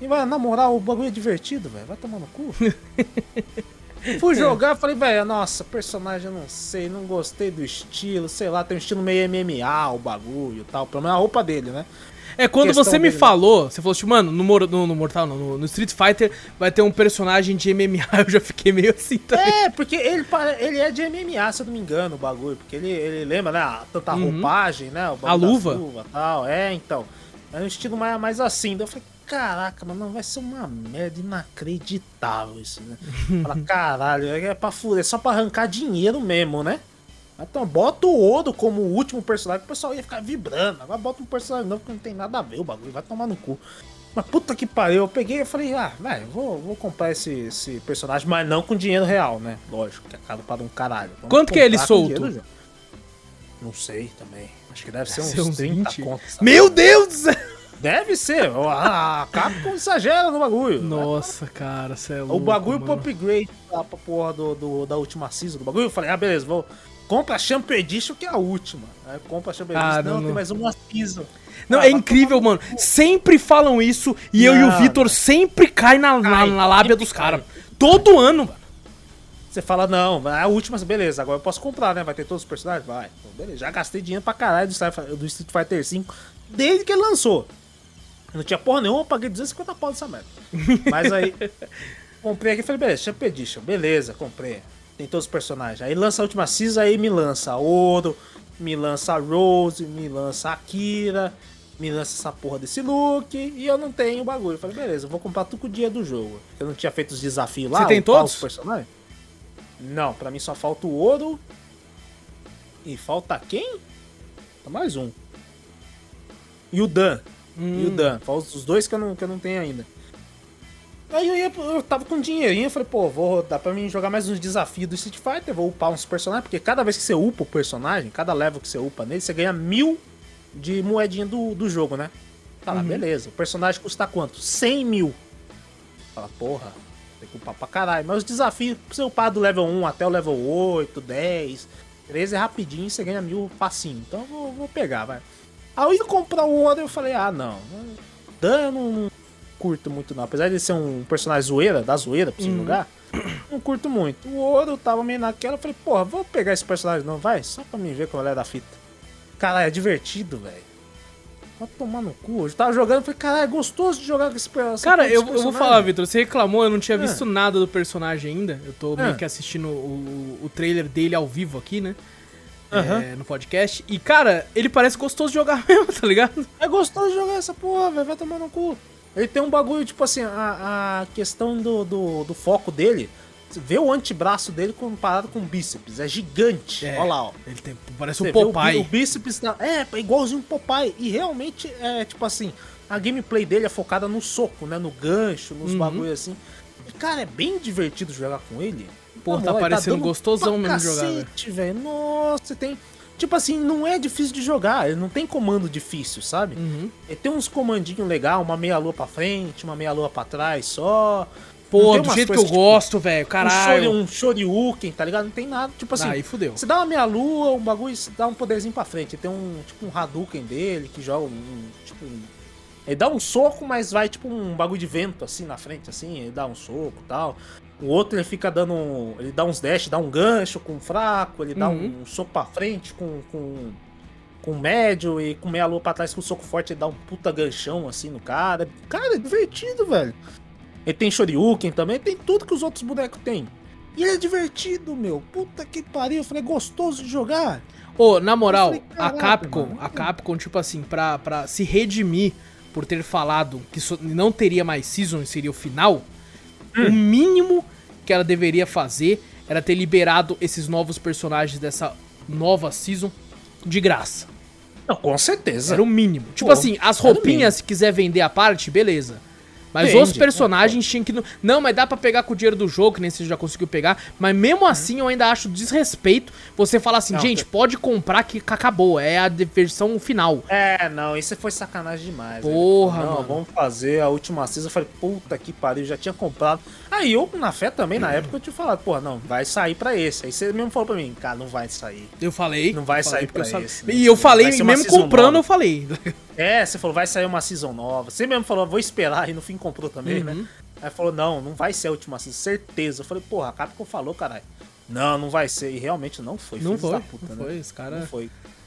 E vai namorar, o bagulho é divertido, velho. Vai tomar no cu. Fui jogar, falei, velho, nossa, personagem eu não sei, não gostei do estilo, sei lá, tem um estilo meio MMA o bagulho e tal. Pelo menos a roupa dele, né? É, quando você me dele. falou, você falou assim, mano, no, no, no Mortal, não, no, no Street Fighter vai ter um personagem de MMA, eu já fiquei meio assim também. É, porque ele, ele é de MMA, se eu não me engano, o bagulho. Porque ele, ele lembra, né? Tanta Uhum. roupagem, né? A luva. luvas e tal. É, então. É um estilo mais, mais assim. Daí eu falei, caraca, mano, vai ser uma merda inacreditável isso, né? Fala, caralho, é pra é só pra arrancar dinheiro mesmo, né? Então, bota o Odo como o último personagem, que o pessoal ia ficar vibrando. Agora bota um personagem novo que não tem nada a ver o bagulho, vai tomar no cu. Mas puta que pariu, eu peguei e falei, ah, velho, vou, vou comprar esse, esse personagem, mas não com dinheiro real, né? Lógico, que é caro para um caralho. Vamos Quanto que é ele solto? Não sei também. Acho que deve ser Deve uns, ser uns 30 20. contos. sabe? Meu Deus! Deve ser. A Capcom exagera no bagulho. Nossa, cara, você é louco, O bagulho pro mano. upgrade lá pra porra do, do- da última season do bagulho. Eu falei, ah, beleza, vou. Compra a Champ Edition, que é a última. Aí compra a Champ Edition. Ah, não, não, tem não. mais uma season. Não, Ah, é incrível, mano. Sempre falam isso e eu e o Não, Vitor não. sempre cai na, na, Cai, na lábia sempre dos caras. Todo ano, mano. Você fala, não, é a última, beleza, agora eu posso comprar, né? Vai ter todos os personagens? Vai. Então, beleza, já gastei dinheiro pra caralho do Street Fighter- do Street Fighter V desde que ele lançou. Eu não tinha porra nenhuma, eu paguei 250 pau dessa merda. Mas aí, comprei aqui e falei, beleza, Champ Edition, beleza, comprei. Tem todos os personagens. Aí lança a última season, aí me lança Ouro, me lança Rose, me lança a Kira, me lança essa porra desse look, e eu não tenho o bagulho. Eu falei, beleza, eu vou comprar tudo com o dia do jogo. Eu não tinha feito os desafios lá. Você tem todos? os personagens? Não, pra mim só falta o ouro. E falta quem? Mais um. E o Dan. E o Dan. Falta os dois que eu não, que eu não tenho ainda. Aí eu, ia, eu tava com dinheirinho, eu falei, pô, vou dar pra mim jogar mais uns desafios do Street Fighter, vou upar uns personagens, porque cada vez que você upa o personagem, cada level que você upa nele, você ganha mil de moedinha do, do jogo, né? Tá lá, beleza. O personagem custa quanto? 100 mil. Fala, porra, tem que upar pra caralho. Mas os desafios, pra você upar do level 1 até o level 8, 10, 13 é rapidinho, você ganha mil facinho. Então eu vou, vou pegar, vai. Aí eu ia comprar o ouro eu falei, ah, não. Dan eu não, não curto muito não. Apesar de ser um personagem zoeira, da zoeira pra você jogar, não curto muito. O ouro tava meio naquela, eu falei, porra, vou pegar esse personagem não, vai? Só pra mim ver qual é da fita. Caralho, é divertido, velho. Vai tomar no cu. Eu tava jogando, falei, caralho, é gostoso de jogar com esse personagem. Cara, eu, eu vou falar, Vitor, você reclamou, eu não tinha É. visto nada do personagem ainda. Eu tô meio É. que assistindo o, o trailer dele ao vivo aqui, né? Aham. É, no podcast. E, cara, ele parece gostoso de jogar mesmo, tá ligado? É gostoso de jogar essa porra, velho. Vai tomar no cu. Ele tem um bagulho, tipo assim, a, a questão do, do, do foco dele. Você vê o antebraço dele comparado com o bíceps. É gigante. É. Olha lá, ó. Ele tem, parece Você um vê o, Popeye. o bíceps tá, é, é igualzinho um Popeye. E realmente é tipo assim, a gameplay dele é focada no soco, né? No gancho, nos Uhum. bagulho assim. E, cara, é bem divertido jogar com ele. Pô, tá ele parecendo dando gostosão mesmo jogar, cacete, velho. Nossa, você tem tipo assim, não é difícil de jogar, não tem comando difícil, sabe? Uhum. Ele tem uns comandinhos legal, uma meia lua pra frente, uma meia lua pra trás só. Pô, do jeito que eu tipo, gosto, velho. Um, Caralho. shori, um shoryuken, tá ligado? Não tem nada, tipo assim. Aí fudeu. Você dá uma meia lua, um bagulho, você dá um poderzinho pra frente. Tem um, tipo, um Hadouken dele que joga um, um, tipo, um- ele dá um soco, mas vai tipo um bagulho de vento assim na frente, assim, ele dá um soco e tal. O outro ele fica dando. Ele dá uns dash, dá um gancho com fraco, ele dá Uhum. um soco pra frente com. com com médio e com meia lua pra trás com soco forte, ele dá um puta ganchão assim no cara. Cara, é divertido, velho. Ele tem Shoryuken também, tem tudo que os outros bonecos têm. E ele é divertido, meu. Puta que pariu. Eu falei, é gostoso de jogar. Ô, na moral, falei, a "Caraca, Capcom, mano." a Capcom, tipo assim, pra, pra se redimir por ter falado que não teria mais season e seria o final, Hum. o mínimo que ela deveria fazer era ter liberado esses novos personagens dessa nova season de graça. Não, com certeza. Era o mínimo. Tipo Pô, assim, as roupinhas, se quiser vender a parte, beleza. Mas Vende, os personagens tinham que. Não, mas dá pra pegar com o dinheiro do jogo, que nem você já conseguiu pegar. Mas mesmo assim, eu ainda acho desrespeito você falar assim, Não, gente, pode comprar que acabou. É a versão final. É, não, isso foi sacanagem demais. Porra, velho. Não, mano. vamos fazer a última season. Eu falei, puta que pariu, já tinha comprado. Aí eu, na fé também, na época, eu tinha falado, porra, não, vai sair pra esse. Aí você mesmo falou pra mim, cara, não vai sair. Eu falei. Não vai eu falei sair eu pra sabia. esse, né? E eu falei, mesmo comprando, nova. eu falei. É, você falou, vai sair uma season nova. Você mesmo falou, vou esperar, e no fim comprou também, né? Uhum. Aí falou, não, não vai ser a última season, certeza. Eu falei, porra, a Capcom falou, caralho. Não, não vai ser. E realmente não foi. Não foi. puta, não né? foi, os caras. Não foi.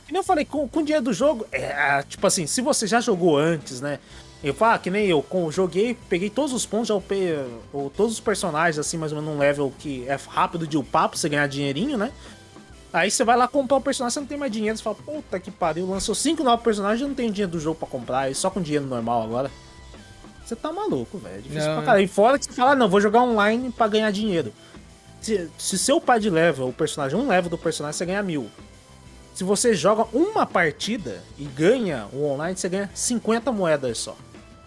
E nem eu falei, com, com o dinheiro do jogo, é, tipo assim, se você já jogou antes, né? Eu falo, ah, que nem eu, joguei, peguei todos os pontos, já upei ou, todos os personagens, assim, mais ou menos num level que é rápido de upar pra você ganhar dinheirinho, né? Aí você vai lá comprar o personagem, você não tem mais dinheiro, você fala, puta que pariu, lançou cinco novos personagens, eu não tenho dinheiro do jogo pra comprar, e só com dinheiro normal agora. Você tá maluco, velho. É difícil Não, pra é. caralho. E fora que você fala, ah, não, vou jogar online pra ganhar dinheiro. Se, se seu pai de level, o personagem, um level do personagem, você ganha mil. Se você joga uma partida e ganha o online, você ganha 50 moedas só.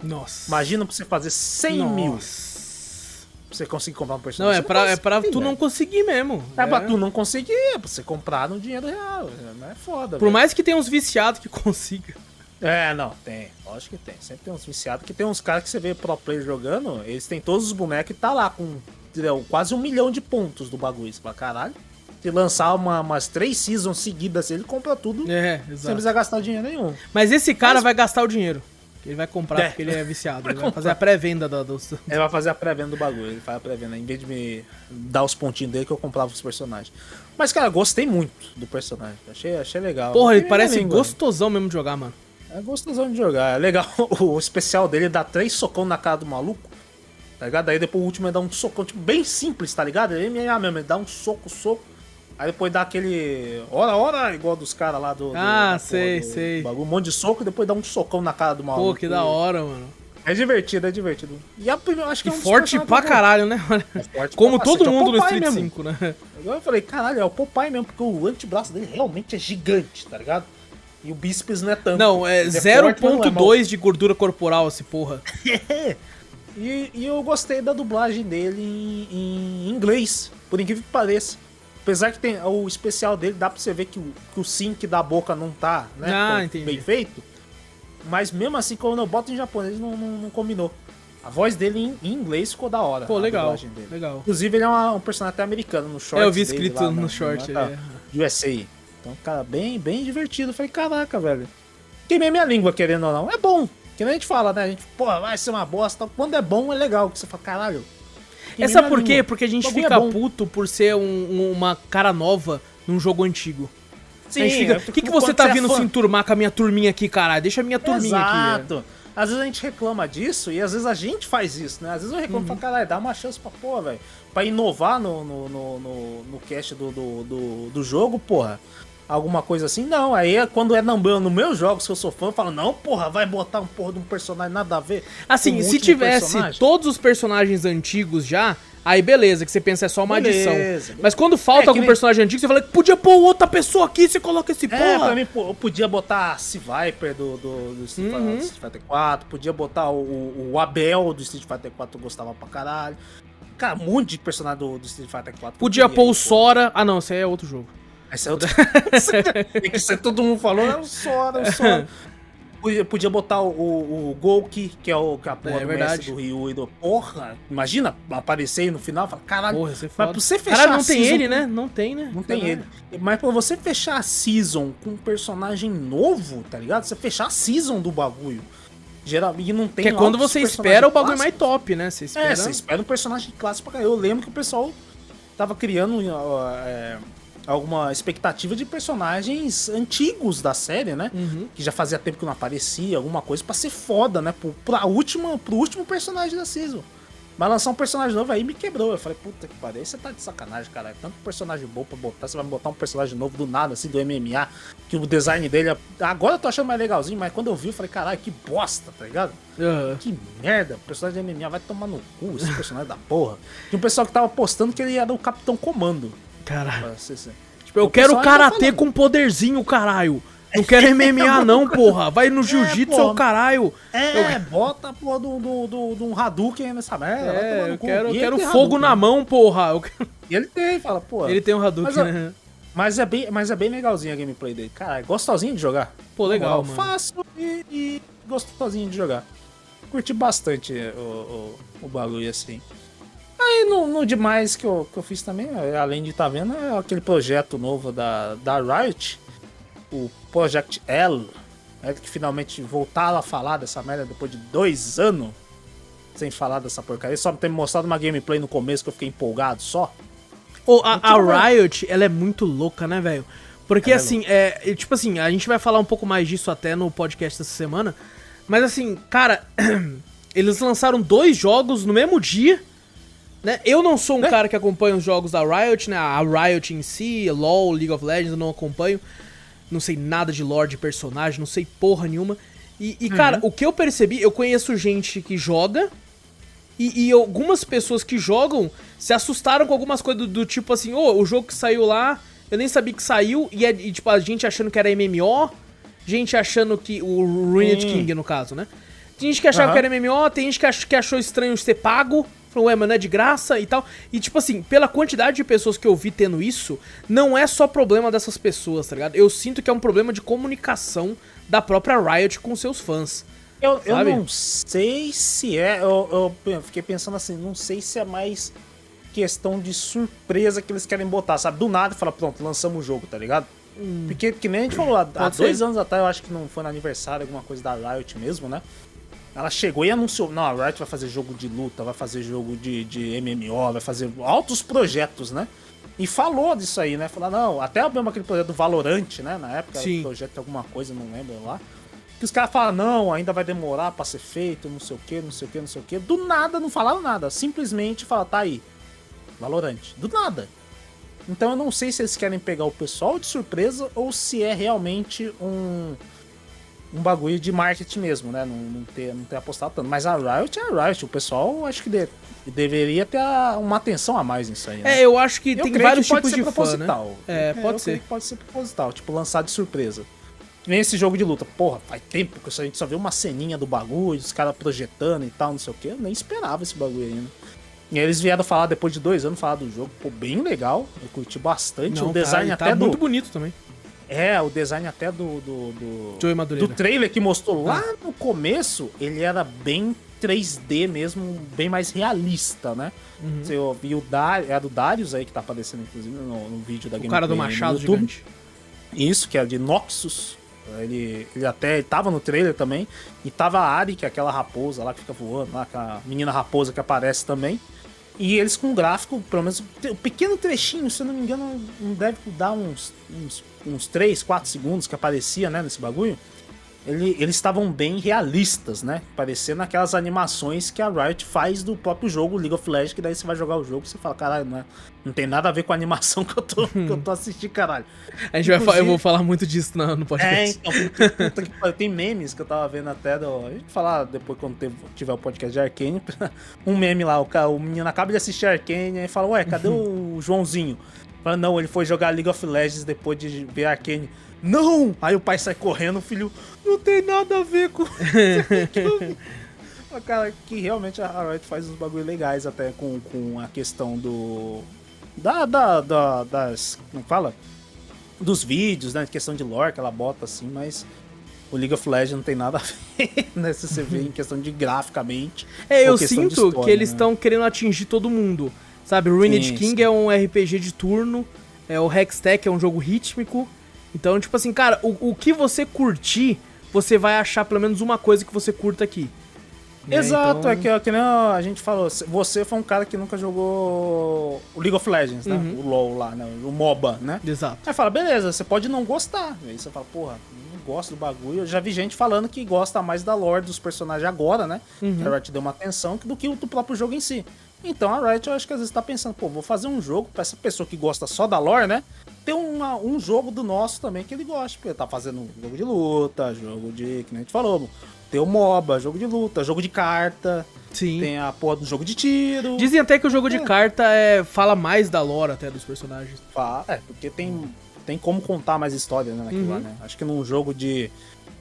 Nossa. Imagina pra você fazer 100 mil Nossa. pra você conseguir comprar um Não, personagem. é Você pra, é pra tu não conseguir mesmo. É pra tu não conseguir, é pra você comprar no dinheiro real. Não é foda, Por velho. mais que tenha uns viciados que consiga. É, não, tem. Lógico que tem. Sempre tem uns viciados. Que tem uns caras que você vê pro player jogando, eles têm todos os bonecos e tá lá com entendeu? quase um milhão de pontos do bagulho. Você fala, caralho. Se lançar uma- umas três seasons seguidas, ele compra tudo É, sem exato. precisar gastar dinheiro nenhum. Mas esse cara Mas- vai gastar o dinheiro. Ele vai comprar É. porque ele é viciado. Ele vai fazer a pré-venda do, dos. Ele vai fazer a pré-venda do bagulho. Ele faz a pré-venda. Em vez de me dar os pontinhos dele que eu comprava os personagens. Mas, cara, gostei muito do personagem. Achei, achei legal. Porra, ele parece língua. gostosão mesmo de jogar, mano. É gostosão de jogar. É legal. O especial dele dá três socão na cara do maluco. Tá ligado? Aí depois o último ele dá um socão, tipo, bem simples, tá ligado? Ele MMA mesmo, ele dá um soco, soco. Aí depois dá aquele. Hora, hora, igual dos caras lá do. do- Ah, porra sei, do sei. Bagulho, um monte de soco e depois dá um socão na cara do maluco. Pô, que da hora, mano. É divertido, é divertido. E a, primeira- acho que E é um forte pra caralho, né? É forte Como pra todo é mundo no Popeye Street mesmo. 5, né? Agora eu falei, caralho, é o Popeye mesmo, porque o antebraço dele realmente é gigante, tá ligado? E o bíceps não é tanto. Não, é Ele forte, mas não é mal. 0.2 de gordura corporal esse porra. E, e eu gostei da dublagem dele em, em inglês, por incrível que pareça. Apesar que tem o especial dele, dá pra você ver que o, que o sync da boca não tá né, Ah, bem feito. Mas mesmo assim, quando eu boto em japonês, não, não, não combinou. A voz dele em, inglês ficou da hora. Pô, legal. dele. Legal. Inclusive, ele é uma- um personagem até americano no short. É, eu vi escrito no short. Tá, é. de USA. Então, cara, bem, bem divertido. Eu falei, caraca, velho. Queimei minha língua, querendo ou não. É bom. Que nem a gente fala, né? A gente, pô, vai ser uma bosta. Quando é bom, é legal. Que você fala, caralho. É, sabe por quê? Porque a gente fica é puto por ser um- um- uma cara nova num jogo antigo. Sim, fica, é, o que, que você tá é vindo fã- se enturmar com a minha turminha aqui, caralho? Deixa a minha turminha aqui. é. Exato. Às vezes a gente reclama disso e às vezes a gente faz isso, né? Às vezes eu reclamo e Uhum. falo, caralho, dá uma chance pra porra, velho. Pra inovar no, no, no, no, no cast do, do, do, do jogo, porra. Alguma coisa assim, não. Aí é quando é no meu, no meus jogos que eu sou fã, eu falo, não, porra, vai botar um porra de um personagem nada a ver. Assim, o se tivesse personagem. todos os personagens antigos já, aí beleza, que você pensa é só uma Beleza. adição. Mas quando falta É, algum nem- personagem antigo, você fala que podia pôr outra pessoa aqui, você coloca esse É, porra. pra mim, eu podia botar a C-Viper do, do, do Street Uhum. Fighter 4, podia botar o, o, Abel do Street Fighter 4, eu gostava pra caralho. Cara, um monte de personagem do, do Street Fighter 4. Podia pôr o. Sora. Ah, não, esse aí é outro jogo. Aí saiu Tem que todo mundo falou, é o Sora, é o Sora. Podia, podia botar o, o, o Golki, que é o que a porra É do verdade. mestre do Ryu e do. Porra, imagina aparecer aí no final e falar, caralho, Porra, você mas pra você fechar Caralho, não a tem season ele, né? Não tem, né? Não tem Caralho. ele. Mas pra você fechar a season com um personagem novo, tá ligado? Você fechar a season do bagulho. Geralmente não tem Que é quando você espera o bagulho mais top, né? Você espera. É, você espera um personagem clássico pra. Eu lembro que o pessoal tava criando é, alguma expectativa de personagens antigos da série, né? Uhum. Que já fazia tempo que não aparecia, alguma coisa pra ser foda, né? Pro, pra última, pro último personagem da season. Mas lançar um personagem novo aí me quebrou. Eu falei, puta que pariu, você tá de sacanagem, cara. Tanto personagem bom pra botar, você vai botar um personagem novo do nada, assim, do MMA, que o design dele. é- Agora eu tô achando mais legalzinho, mas quando eu vi, eu falei, caralho, que bosta, tá ligado? Aham. Que merda, o personagem de MMA vai tomar no cu, esse personagem da porra. Tinha um pessoal que tava postando que ele era o Capitão Comando. Caralho. Tipo, eu O quero tá karatê com poderzinho, caralho. Não quero MMA, não, porra. Vai no jiu-jitsu, porra. seu caralho. É, bota a porra do, do, do, do um Hadouken nessa merda. É, eu quero, eu quero fogo Hadouken, na mão, porra. Eu quero- E ele tem, fala, pô. Ele tem um Hadouken, Mas, né? Mas é bem, mas é bem legalzinho a gameplay dele. Cara, é gostosinho de jogar. Pô, legal, moral. Fácil e, e gostosinho de jogar. Curti bastante o, o, o bagulho assim. Aí no, no demais que eu, que eu fiz também, é, além de estar vendo, é aquele projeto novo da, da Riot, o Project L, né, que finalmente voltaram a falar dessa merda depois de dois anos sem falar dessa porcaria. Só ter me mostrado uma gameplay no começo que eu fiquei empolgado só. Ô, a, bom. a Riot, ela é muito louca, né, velho? Porque, Ela é assim, é, é, tipo assim, a gente vai falar um pouco mais disso até no podcast dessa semana. Mas, assim, cara, eles lançaram dois jogos no mesmo dia, né? Eu não sou um Né? cara que acompanha os jogos da Riot, né? A Riot em si, LoL, League of Legends, eu não acompanho. Não sei nada de lore de personagem, não sei porra nenhuma. E, e, cara, o que eu percebi, eu conheço gente que joga e, e algumas pessoas que jogam se assustaram com algumas coisas do, do tipo assim, ô, o jogo que saiu lá, eu nem sabia que saiu, e, é, e, tipo, a gente achando que era MMO, gente achando que. O Ruined Sim. King, no caso, né? Tem gente que achava Aham. que era MMO, tem gente que, ach, que achou estranho ser pago. Falou, ué, mas não é de graça e tal. E, tipo assim, pela quantidade de pessoas que eu vi tendo isso, não é só problema dessas pessoas, tá ligado? Eu sinto que é um problema de comunicação da própria Riot com seus fãs. Eu, eu não sei se é. Eu, eu fiquei pensando assim, não sei se é mais questão de surpresa que eles querem botar, sabe? Do nada fala, pronto, lançamos o jogo, tá ligado? Porque, que nem a gente falou, há, há dois anos atrás, eu acho que não foi no aniversário, alguma coisa da Riot mesmo, né? Ela chegou e anunciou, não, a Riot vai fazer jogo de luta, vai fazer jogo de, de MMO, vai fazer altos projetos, né? E falou disso aí, né? Falou, não, até mesmo aquele projeto do Valorant, né? Na época, Sim. projeto de alguma coisa, não lembro lá. Que os caras falam, não, ainda vai demorar pra ser feito, não sei o que, não sei o que, não sei o que. Do nada, não falaram nada. Simplesmente falaram, tá aí. Valorant. Do nada. Então eu não sei se eles querem pegar o pessoal de surpresa ou se é realmente um um bagulho de marketing mesmo, né? Não, não, ter, não ter apostado tanto. Mas a Riot é a Riot. O pessoal acho que de- deveria ter uma atenção a mais nisso aí. né? É, eu acho que Eu tem vários que tipos de fã, né? proposital. É, eu pode creio ser. que pode ser proposital, tipo, lançar de surpresa. Nem esse jogo de luta. Porra, faz tempo que a gente só viu uma ceninha do bagulho, os caras projetando e tal, não sei o que. Eu nem esperava esse bagulho ainda. E eles vieram falar depois de dois anos, falar do jogo. Pô, bem legal. Eu curti bastante. Não, o design tá, até tá do. muito bonito também. É, o design até do. do, do... Do trailer que mostrou lá Ah. no começo, ele era bem 3D mesmo, bem mais realista, né? Uhum. Você viu o Dar é do Darius aí que tá aparecendo, inclusive, no, no vídeo da O cara do machado gigante. Isso, que é de Noxus. Ele, ele até ele tava no trailer também. E tava a Ari, que é aquela raposa lá que fica voando, lá, aquela menina raposa que aparece também. E eles com gráfico, pelo menos um pequeno trechinho, se eu não me engano, não deve dar uns, uns, uns 3, 4 segundos que aparecia, né, nesse bagulho. Ele- eles estavam bem realistas, né? Parecendo aquelas animações que a Riot faz do próprio jogo League of Legends, que daí você vai jogar o jogo e você fala, caralho, não, é- não tem nada a ver com a animação que eu tô, que eu tô assistindo, caralho. A gente vai eu vou falar muito disso no, no É, podcast. então, puta que pariu, tem memes que eu tava vendo até do. A gente falar depois quando tiver o podcast de Arcane. Um meme lá, o, o menino acaba de assistir Arcane e fala, ué, cadê o Joãozinho? Fala, não, ele foi jogar League of Legends depois de ver Arcane. Não! Aí o pai sai correndo, o filho, não tem nada a ver com. Cara, que realmente a Riot faz uns bagulho legais até com, com a questão do. Da, da, da- das. Como fala? dos vídeos, né? Questão de lore que ela bota assim, mas o League of Legends não tem nada a ver, né? Se você vê em questão de graficamente. É, eu sinto história, que eles né? estão querendo atingir todo mundo. Sabe, Ruined Sim, King sim. é um RPG de turno, é o Hextech é um jogo rítmico. Então, tipo assim, cara, o, o que você curtir, você vai achar pelo menos uma coisa que você curta aqui. né? Exato, Então- é que, é que nem a gente falou, você foi um cara que nunca jogou o League of Legends, né? Uhum. O LoL lá, né? O MOBA, né? Exato. Aí fala, beleza, você pode não gostar. Aí você fala, porra, não gosto do bagulho. Eu já vi gente falando que gosta mais da lore dos personagens agora, né? Uhum. Que a Riot deu uma atenção do que o do próprio jogo em si. Então a Riot, eu acho que às vezes tá pensando, pô, vou fazer um jogo pra essa pessoa que gosta só da lore, né? Ter uma- um jogo do nosso também que ele gosta. Porque tá fazendo um jogo de luta, jogo de. que nem a gente falou. Tem o MOBA, jogo de luta, jogo de carta. Sim. Tem a porra do jogo de tiro. Dizem até que o jogo de É. carta é, fala mais da lore até dos personagens. Fa- É, porque tem, tem como contar mais história, né, naquilo Uhum. lá, né? Acho que num jogo de.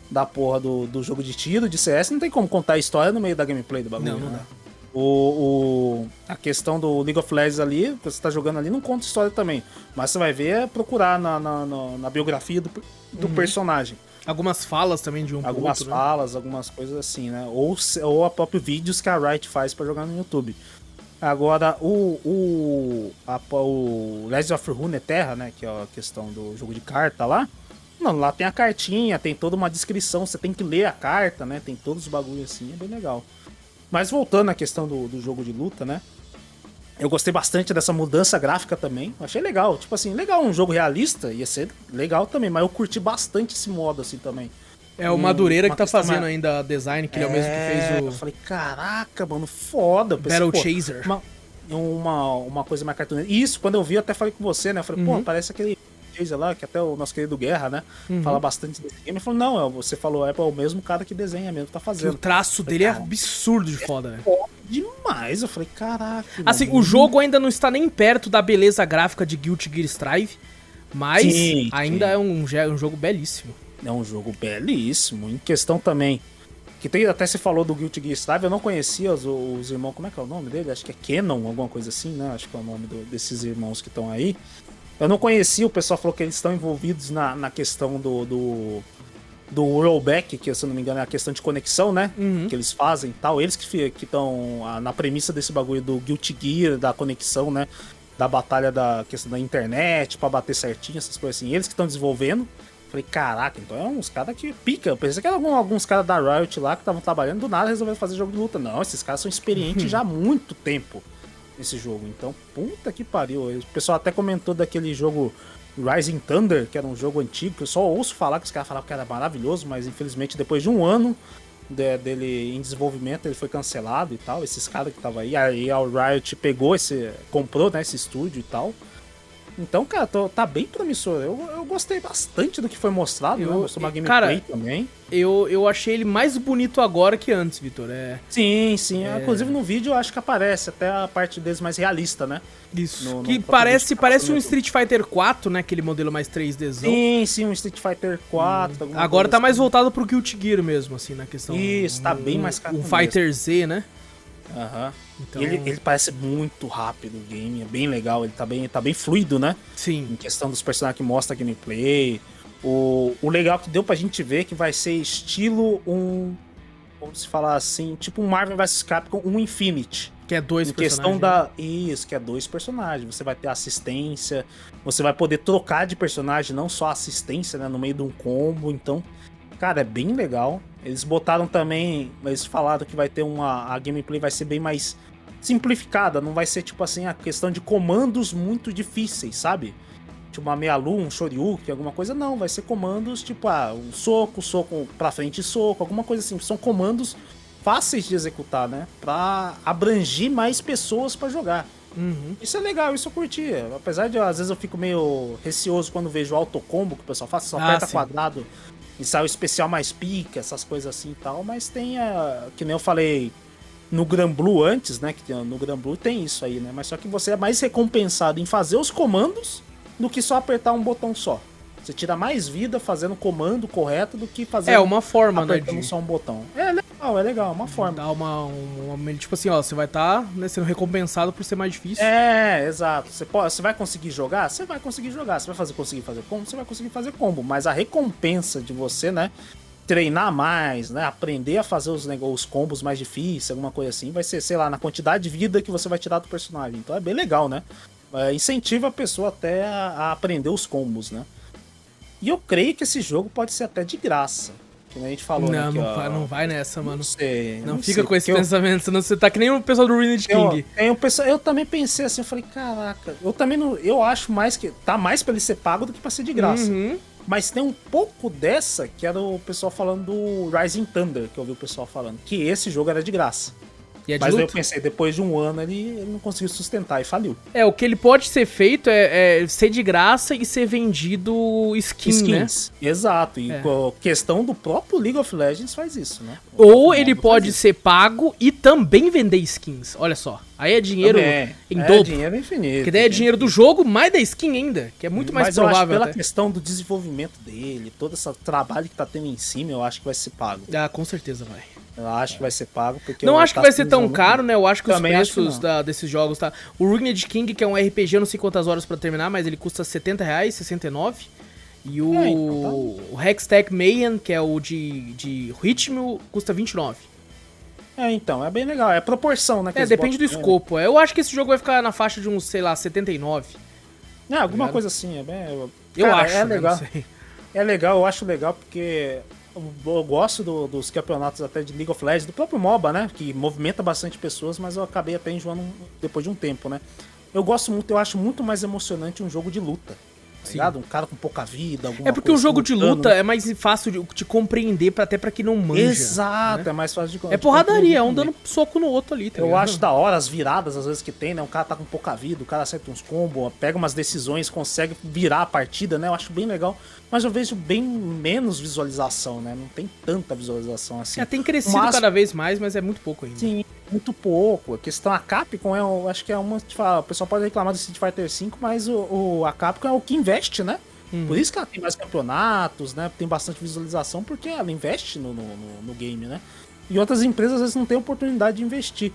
Da porra do, do jogo de tiro, de CS, não tem como contar a história no meio da gameplay do bagulho. Não, não né? dá. O, o, a questão do League of Legends ali, que você tá jogando ali, não conta história também. Mas você vai ver é procurar na, na, na- na biografia do, do Uhum. personagem. Algumas falas também de um Algumas outro, né? falas, algumas coisas assim, né? Ou, ou a própria vídeos que a Riot faz pra jogar no YouTube. Agora, o, o, a, o Legends of Runeterra, né? Que é a questão do jogo de carta lá. Não, lá tem a cartinha, tem toda uma descrição, você tem que ler a carta, né? Tem todos os bagulhos assim, é bem legal. Mas voltando à questão do, do jogo de luta, né? Eu gostei bastante dessa mudança gráfica também. Achei legal. Tipo assim, legal, um jogo realista, ia ser legal também, mas eu curti bastante esse modo assim também. É o Madureira uma que tá fazendo mais- ainda a design, que ele é o mesmo que Eu fez o falei, caraca, mano, foda. Eu pensei, Battle pô, Chaser. Uma, uma, uma coisa mais cartunesca. Isso, quando eu vi, eu até falei com você, né? Eu falei, Uhum. pô, parece aquele Lá, que até o nosso querido Guerra, né? Uhum. Fala bastante desse game. Ele falou, não, é- você falou, é pô, o mesmo cara que desenha mesmo, tá Que o fazendo. traço dele é Cara. absurdo de foda, velho. Foda demais. Eu falei, caraca. Assim, mano. o jogo ainda não está nem perto da beleza gráfica de Guilty Gear Strive, mas Sim, ainda sim. é um, ge- um jogo belíssimo. É um jogo belíssimo. Em questão também. Que tem, até se falou do Guilty Gear Strive, eu não conhecia os, os irmãos. Como é que é o nome dele? Acho que é Canon, alguma coisa assim, né? Acho que é o nome do- desses irmãos que estão aí. Eu não conhecia, o pessoal falou que eles estão envolvidos na, na questão do, do, do rollback, que se eu não me engano é a questão de conexão, né? Uhum. Que eles fazem e tal. Eles que estão na premissa desse bagulho do Guilty Gear, da conexão, né? Da batalha da questão da internet, pra bater certinho, essas coisas assim. Eles que estão desenvolvendo. Falei, caraca, então é uns caras que pica. Eu pensei que eram algum- alguns caras da Riot lá que estavam trabalhando, do nada resolveram fazer jogo de luta. Não, esses caras são experientes já há muito tempo nesse jogo. Então, puta que pariu. O pessoal até comentou daquele jogo Rising Thunder, que era um jogo antigo, que eu só ouço falar que os caras falavam que era maravilhoso, mas infelizmente depois de um ano de- dele em desenvolvimento, ele foi cancelado e tal. Esses caras que estavam aí, aí a Riot pegou esse. comprou né, esse estúdio e tal. Então, cara, tô- tá bem promissor. Eu, eu gostei bastante do que foi mostrado, Eu- né? Mostrou uma cara, gameplay também. Eu, eu achei ele mais bonito agora que antes, Vitor. É Sim, sim. Inclusive no vídeo eu acho que aparece até a parte deles mais realista, né? isso. No- no que parece, parece um Street Fighter 4, né? Aquele modelo mais 3Dzão. Sim, sim, um Street Fighter 4. alguma Agora tá mais assim. voltado pro Guilty Gear mesmo, assim, na questão. Isso, tá bem mais Um cartunesco. Fighter Z, né? Aham. Então, Ele, ele parece muito rápido o game, é bem legal, ele tá bem, tá bem fluido, né? sim. Em questão dos personagens que mostra a gameplay. O, o legal que deu pra gente ver que vai ser estilo um. Vamos falar assim, tipo um Marvel vs Capcom, um Infinity. Que é dois em questão personagens. da. Isso, que é dois personagens. Você vai ter assistência, você vai poder trocar de personagem, não só assistência, né? No meio de um combo. Então, cara, é bem legal. Eles botaram também. Eles falaram que vai ter uma. A gameplay vai ser bem mais simplificada. Não vai ser tipo assim, a questão de comandos muito difíceis, sabe? Tipo uma meia-lu, um shoryuken, alguma coisa. Não, vai ser comandos tipo, ah, um soco, soco pra frente soco, alguma coisa assim. São comandos fáceis de executar, né? Pra abranger mais pessoas pra jogar. Uhum. Isso é legal, isso eu curti. Apesar de às vezes eu fico meio receoso quando vejo autocombo que o pessoal faz, só Ah, aperta sim. quadrado e sai o especial mais pica, essas coisas assim e tal, mas tem a. Que nem eu falei no Gran Blue antes, né? Que no Gran Blue tem isso aí, né? Mas só que você é mais recompensado em fazer os comandos do que só apertar um botão só. Você tira mais vida fazendo o comando correto do que fazer É uma forma, né? apertando De... só um botão. É legal, legal, é legal, é uma forma. Dá uma, uma, uma- Tipo assim, ó, você vai estar né, sendo recompensado por ser mais difícil. É, exato. Você, pode, você vai conseguir jogar? Você vai conseguir jogar. Você vai fazer, conseguir fazer combo? Você vai conseguir fazer combo. Mas a recompensa de você, né? Treinar mais, né? Aprender a fazer os, os combos mais difíceis, alguma coisa assim, vai ser, sei lá, na quantidade de vida que você vai tirar do personagem. Então é bem legal, né? É, incentiva a pessoa até a, a aprender os combos, né? E eu creio que esse jogo pode ser até de graça. Como a gente falou, né? não, que, não, ó, vai- não vai nessa, mano. Não sei. Não, sei, fica com esse eu- pensamento, senão você tá que nem o pessoal do Ruined eu, King. pessoal- eu também pensei assim, eu falei, caraca, eu também não. Eu acho mais que. Tá mais pra ele ser pago do que pra ser de graça. Uhum. Mas tem um pouco dessa que era o pessoal falando do Rising Thunder, que eu ouvi o pessoal falando. Que esse jogo era de graça. É Mas eu pensei, depois de um ano ele, ele não conseguiu sustentar e faliu. É, o que ele pode ser feito é, é ser de graça e ser vendido skin, né? Skins. Exato. E É. questão do próprio League of Legends faz isso, né? Ou O ele modo pode ser pago e também vender skins. Olha só. Aí é dinheiro Também. em é, dobro. dinheiro infinito. Porque daí é dinheiro do jogo, mais da skin ainda. Que é muito mais Mas provável. pela até. questão do desenvolvimento dele, todo esse trabalho que tá tendo em cima, eu acho que vai ser pago. Ah, com certeza vai. Eu acho que vai ser pago porque Não acho que tá vai ser tão caro, né? Eu acho que Também os que preços não. da- desses jogos, tá? O Ruined King, que é um RPG, eu não sei quantas horas pra terminar, mas ele custa 70 reais, 69. E o, É, então o Hextech Mayhem, que é o de, de ritmo, custa 29. É, então, é bem legal. É proporção, né? É, depende do né? escopo. É, Eu acho que esse jogo vai ficar na faixa de uns, sei lá, 79. É, alguma ligado? coisa assim. É, bem, Eu Cara, acho, É né? legal. Sei. É legal, eu acho legal porque eu, gosto do- dos campeonatos até de League of Legends, do próprio MOBA, né? Que movimenta bastante pessoas, mas eu acabei até enjoando depois de um tempo, né? Eu gosto muito, eu acho muito mais emocionante um jogo de luta. Tá Sim. ligado? Um cara com pouca vida, alguma É porque o jogo de lutando. luta é mais fácil de, de compreender pra, até pra quem não manja. Exato, é mais fácil de É porradaria, é um dando soco no outro ali, tá Eu ligado? acho da hora as viradas, às vezes, que tem, né? Um cara tá com pouca vida, o cara acerta uns combos, pega umas decisões, consegue virar a partida, né? Eu acho bem legal. Mas eu vejo bem menos visualização, né? Não tem tanta visualização assim. É, tem crescido Mas- cada vez mais, mas é muito pouco ainda. Sim, muito pouco. A questão, a Capcom é, eu acho que é uma. Tipo, o pessoal pode reclamar do Street Fighter V, mas o, o- a Capcom é o que investe, né? Uhum. Por isso que ela tem mais campeonatos, né? Tem bastante visualização, porque ela investe no, no, no- no game, né? E outras empresas às vezes não têm oportunidade de investir.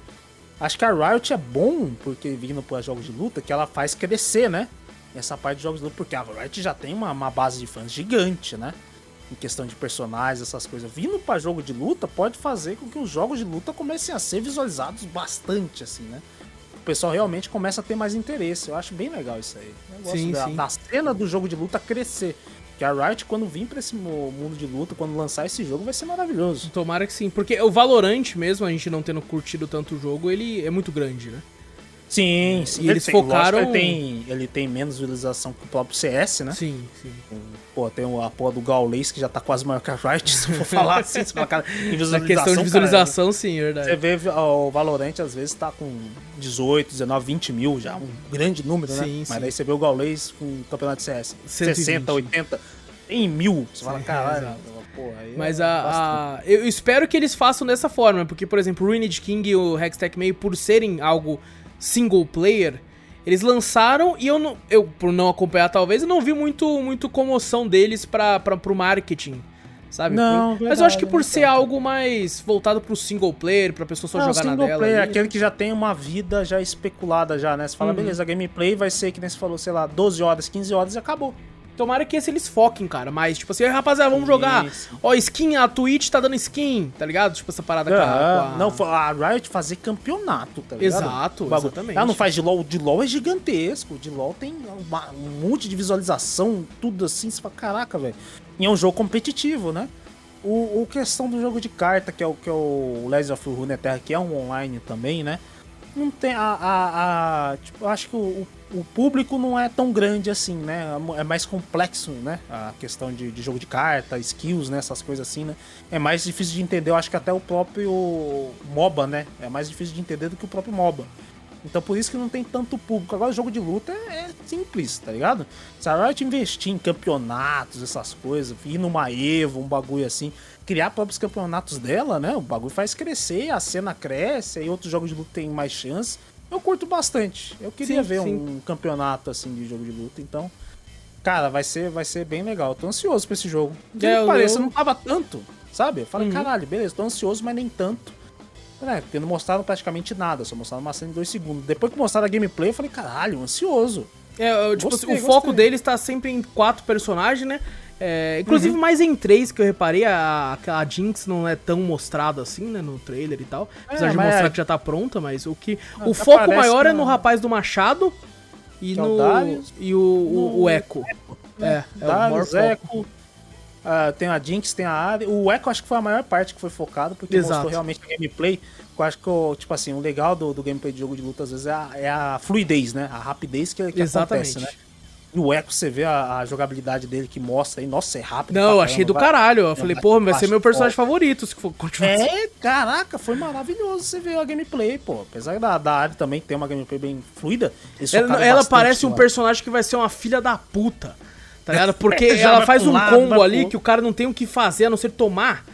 Acho que a Riot é bom, porque vindo para jogos de luta, que ela faz crescer, né? Essa parte de jogos de luta, porque a Riot já tem uma, uma base de fãs gigante, né? Em questão de personagens, essas coisas. Vindo para jogo de luta, pode fazer com que os jogos de luta comecem a ser visualizados bastante, assim, né? O pessoal realmente começa a ter mais interesse. Eu acho bem legal isso aí. Eu gosto Sim, da, sim. da cena do jogo de luta crescer. Que a Riot, quando vir pra esse mundo de luta, quando lançar esse jogo, vai ser maravilhoso. Tomara que sim. Porque o Valorant mesmo, a gente não tendo curtido tanto o jogo, ele é muito grande, né? Sim, sim. E eles tem- focaram- lógico, ele, tem, ele tem menos visualização que o próprio CS, né? Sim, sim. Pô, tem a porra do Gaules que já tá quase maior que a Riot, se for falar assim. Se falar, cara, Na visualização, questão de cara, visualização, sim, é verdade. Você vê o Valorant às vezes tá com 18, 19, 20 mil já, um grande número, né? Sim, Mas sim. daí você vê o Gaules com o campeonato de CS, 120. 60, 80, em mil. Você fala, caralho, aí Mas é a, a- Eu espero que eles façam dessa forma, porque, por exemplo, o Ruined King e o Hextech May, por serem algo single player, eles lançaram e eu não. Eu, por não acompanhar, talvez, eu não vi muito, muito comoção deles pra, pro marketing. Sabe? Não, Mas eu acho que verdade, por ser algo mais voltado pro single player, pra pessoa só Não, jogar na single dela. player, ali. aquele que já tem uma vida já especulada já, né? Você fala, Uhum. beleza, a gameplay vai ser, que nem você falou, sei lá, 12 horas, 15 horas e acabou. Tomara que esse eles foquem, cara. Mas, tipo assim, "Ei, rapaziada, vamos jogar. Isso. Ó, skin, a Twitch tá dando skin, tá ligado? Tipo essa parada Aham. com a- Não, a Riot fazer campeonato, tá ligado? Exato, exatamente. Ela não faz de LoL, o de LoL é gigantesco. O de LoL tem uma- um monte de visualização, tudo assim. Você fala, caraca, velho. E é um jogo competitivo, né? O, o questão do jogo de carta, que é o que é o Legends of Runeterra, que é um online também, né? Não tem a. a, a- tipo, acho que o, o- público não é tão grande assim, né? É mais complexo, né? A questão de, de jogo de carta, skills, né? Essas coisas assim, né? É mais difícil de entender, eu acho que até o próprio MOBA, né? É mais difícil de entender do que o próprio MOBA. Então por isso que não tem tanto público. Agora jogo de luta é, é simples, tá ligado? Se a Riot investir em campeonatos, essas coisas, ir numa Evo, um bagulho assim, criar próprios campeonatos dela, né? O bagulho faz crescer, a cena cresce, aí outros jogos de luta têm mais chance. Eu curto bastante. Eu queria Sim, ver sim. um campeonato assim de jogo de luta, então. Cara, vai ser, vai ser bem legal. Eu tô ansioso pra esse jogo. É, É, parece, eu- não tava tanto. sabe? Eu falei, Uhum. caralho, beleza, tô ansioso, mas nem tanto. Né, tendo mostrado praticamente nada, só mostraram uma cena em dois segundos. Depois que mostraram a gameplay, eu falei, caralho, ansioso. É, eu, tipo, Gostei, assim, o foco gostei. deles tá sempre em quatro personagens, né? É, inclusive mais em três, que eu reparei, a, a Jinx não é tão mostrada assim, né, no trailer e tal. Apesar de mas mostrar é- que já tá pronta, mas o que. Ah, o foco maior é que no não- rapaz do Machado e Que é o no. Darius. e o, o, o Echo. É, é o maior Darius, foco. Echo, ah, tem a Jinx, tem a Ari. O Echo acho que foi a maior parte que foi focado, porque Exato. mostrou realmente a gameplay. Eu acho que, o- tipo assim, o legal do, do gameplay de jogo de luta às vezes é a, é a fluidez, né? A rapidez que, que Exatamente. acontece, né? E o Echo, você vê a, a jogabilidade dele que mostra aí, nossa, é rápido. Não, achei do vai- caralho. Eu falei, vai- porra, vai ser meu personagem favorito se for continuar assim. É, caraca, foi maravilhoso você ver a gameplay, pô. Apesar da, da área também ter uma gameplay bem fluida, Ela, ela bastante parece um personagem que vai ser uma filha da puta. Tá ligado? Porque Já ela faz um lado, combo pro ali outro. que o cara não tem o que fazer a não ser tomar.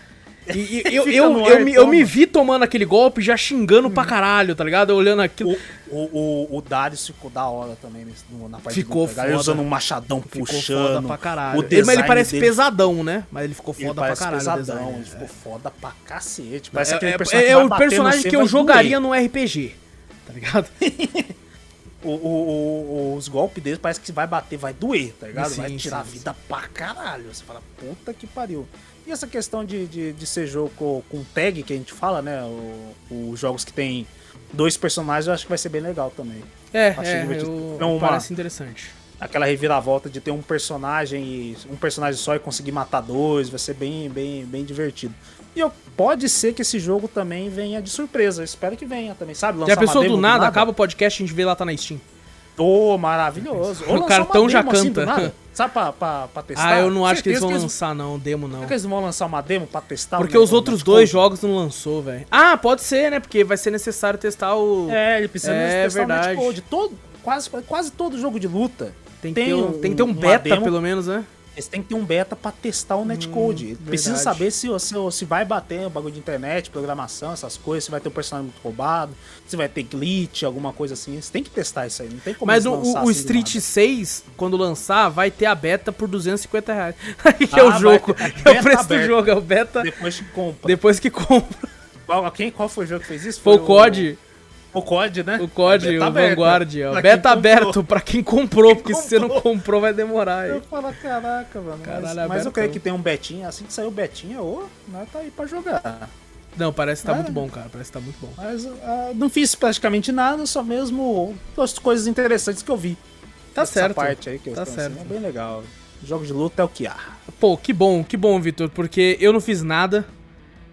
E, e eu, eu, eu, me, eu me vi tomando aquele golpe já xingando pra caralho, tá ligado? Olhando aquilo. O, o, o, o Darius ficou da hora também nesse, na parte Ficou do Ele foda. usando um machadão Ficou puxando. foda pra caralho. O Ele- mas ele design parece dele- pesadão, né? Mas ele ficou Ele foda pra parece caralho. pesadão, design, ele é. ficou foda pra cacete. Parece É, aquele é- personagem é que vai o personagem que eu jogaria doer. no RPG. Tá ligado? O, o- o- os golpes dele parece que vai bater, vai doer, tá ligado? Sim, vai tirar sim, vida pra caralho. Você fala, puta que pariu. E essa questão de, de, de ser jogo com, com tag que a gente fala, né? Os jogos que tem dois personagens, eu acho que vai ser bem legal também. É, é, eu, uma- parece interessante. aquela reviravolta de ter um personagem e um personagem só e conseguir matar dois, vai ser bem, bem, bem divertido. E eu, pode ser que esse jogo também venha de surpresa, espero que venha também, sabe? Já Lançar pensou demo do nada, acaba o podcast e a gente vê lá tá na Steam. Ô, maravilhoso. Ou O cartão uma já demo assim canta. do nada, sabe, pra, pra, pra testar? Ah, eu não acho que eles vão lançar, não, demo não. Será que eles vão lançar uma demo pra testar? Porque os outros dois jogos não lançou, velho. Ah, pode ser, né? Porque vai ser necessário testar o. É, ele precisa É, testar verdade. o netcode. Todo, quase, quase todo jogo de luta tem, que tem ter um, um- tem que ter um beta, demo. pelo menos, né? Eles têm que ter um beta pra testar o netcode. Precisa Hum, verdade. saber se, se, se vai bater o bagulho de internet, programação, essas coisas, se vai ter um personagem muito roubado, se vai ter glitch, alguma coisa assim. Eles têm que testar isso aí, não tem como Mas o, o assim Street nada. 6, quando lançar, vai ter a beta por 250 reais. que é Ah, o vai jogo. Que é o beta preço do jogo, é o beta Depois que compra. depois que compra. Qual, quem, qual foi o jogo que fez isso? Foi o COD, O COD, né? o COD, o. Vanguard. ó. Beta comprou. aberto pra quem comprou, porque se você não comprou. comprou vai demorar. aí. Eu falo, caraca, mano. Caralho, mas, mas eu creio não. que tem um betinha, assim que saiu o betinha, ô, nós tá aí pra jogar. Não, parece que tá É. muito bom, cara. Parece que tá muito bom. Mas ah, não fiz praticamente nada, só mesmo as coisas interessantes que eu vi. Tá Essa certo. parte aí que eu Tá certo. é bem legal. Jogo de luta é o que há. Pô, que bom, que bom, Vitor, porque eu não fiz nada.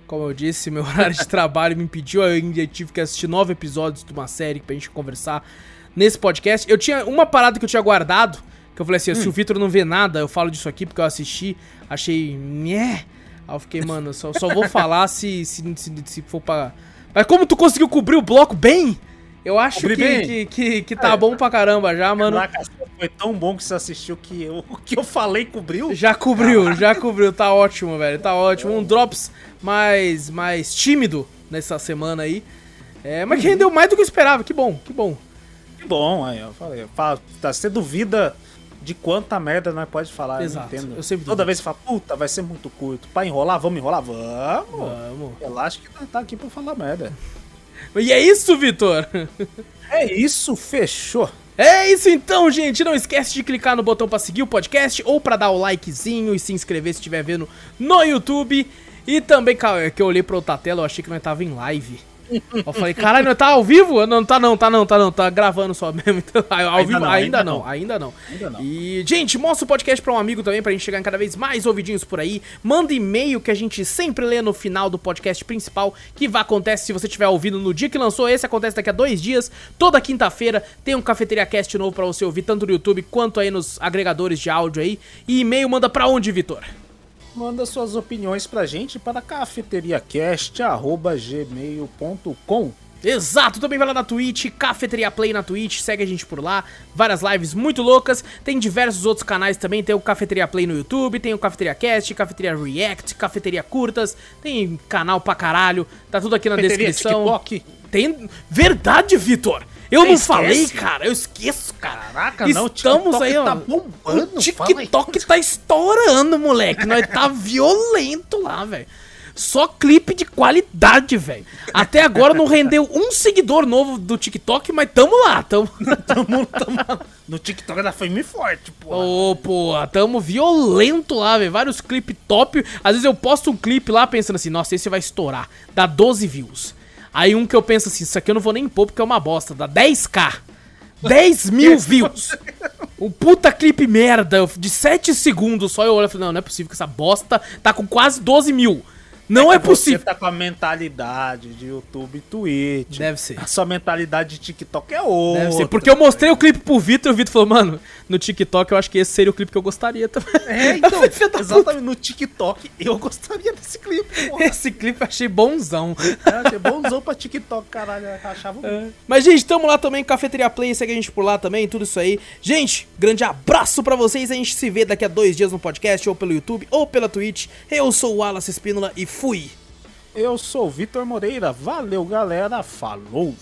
Como eu disse, meu horário de trabalho me impediu, eu ainda tive que assistir nove episódios de uma série pra gente conversar nesse podcast. Eu tinha uma parada que eu tinha guardado, que eu falei assim, se Hum. o Vitor não vê nada, eu falo disso aqui porque eu assisti, achei, né? Aí eu fiquei, mano, só, só vou falar se, se, se, se for pra... Mas como tu conseguiu cobrir o bloco bem, eu acho que, bem? que, que, que tá É. bom pra caramba já, mano. Caraca, foi tão bom que você assistiu que eu- o que eu falei cobriu. Já cobriu, já cobriu, tá ótimo, velho, tá ótimo. Um drops mais, mais tímido nessa semana aí. É, mas que Uhum. rendeu mais do que eu esperava, que bom, que bom. Que bom, aí eu falei. Fala, tá, você duvida de quanta merda nós pode falar, Exato, eu eu sempre Toda duvido. vez você fala, puta, vai ser muito curto. Pra enrolar, vamos enrolar? Vamos! Vamos. Relaxa que nós tá aqui pra falar merda. E é isso, Vitor. É isso, fechou. É isso então, gente. Não esquece de clicar no botão pra seguir o podcast ou pra dar o likezinho e se inscrever se estiver vendo no YouTube. E também, cara, é que eu olhei pra outra tela, eu achei que nós tava em live. Eu falei, caralho, não tá ao vivo? Não, tá não, tá não, tá não, tá gravando só mesmo. Então, ao Ainda vivo, não, ainda, ainda não, não. ainda não. Ainda não. E, gente, mostra o podcast pra um amigo também, pra gente chegar em cada vez mais ouvidinhos por aí. Manda e-mail que a gente sempre lê no final do podcast principal, que vai acontece se você estiver ouvindo no dia que lançou esse, acontece daqui a dois dias. Toda quinta-feira tem um Cafeteria Cast novo pra você ouvir, tanto no YouTube quanto aí nos agregadores de áudio aí. E e-mail manda pra onde, Vitor? Manda suas opiniões pra gente para cafeteriacast.gmail.com Exato, também vai lá na Twitch, Cafeteria Play na Twitch, segue a gente por lá, várias lives muito loucas, tem diversos outros canais também, tem o Cafeteria Play no YouTube, tem o Cafeteria Cast, Cafeteria React, Cafeteria Curtas, tem canal pra caralho, tá tudo aqui na Cafeteria descrição. TikTok. Tem. Verdade, Vitor! Eu Você não esquece? falei, cara, eu esqueço, cara. Caraca, não, Estamos aí, ó. tá bombando, O. TikTok tá estourando, moleque. Nós tá violento lá, velho. Só clipe de qualidade, velho. Até agora não rendeu um seguidor novo do TikTok, mas tamo lá, tamo. tamo, tamo no TikTok ainda foi me forte, pô. Ô, pô, tamo violento lá, velho. Vários clipes top. Às vezes eu posto um clipe lá pensando assim, nossa, esse vai estourar. Dá 12 views. Aí um que eu penso assim, isso aqui eu não vou nem pôr porque é uma bosta. Dá 10k. 10 mil views. Um puta clipe merda de 7 segundos só. Eu olho e falo, não, não é possível que essa bosta tá com quase 12 mil. Não é, é possível. Você tá com a mentalidade de YouTube e Twitch. Deve ser. A sua mentalidade de TikTok é outra. Deve ser. Porque eu mostrei o clipe pro Vitor e o Vitor falou, mano, no TikTok eu acho que esse seria o clipe que eu gostaria também. É, então. exatamente. No TikTok eu gostaria desse clipe. Porra. Esse clipe eu achei bonzão. É, achei bonzão pra TikTok, caralho. Achava é. Mas, gente, tamo lá também, Cafeteria Play, segue a gente por lá também, tudo isso aí. Gente, grande abraço pra vocês. A gente se vê daqui a dois dias no podcast, ou pelo YouTube, ou pela Twitch. Eu sou o Wallace Espínola e fui. Eu sou o Vitor Moreira. Valeu, galera. Falou!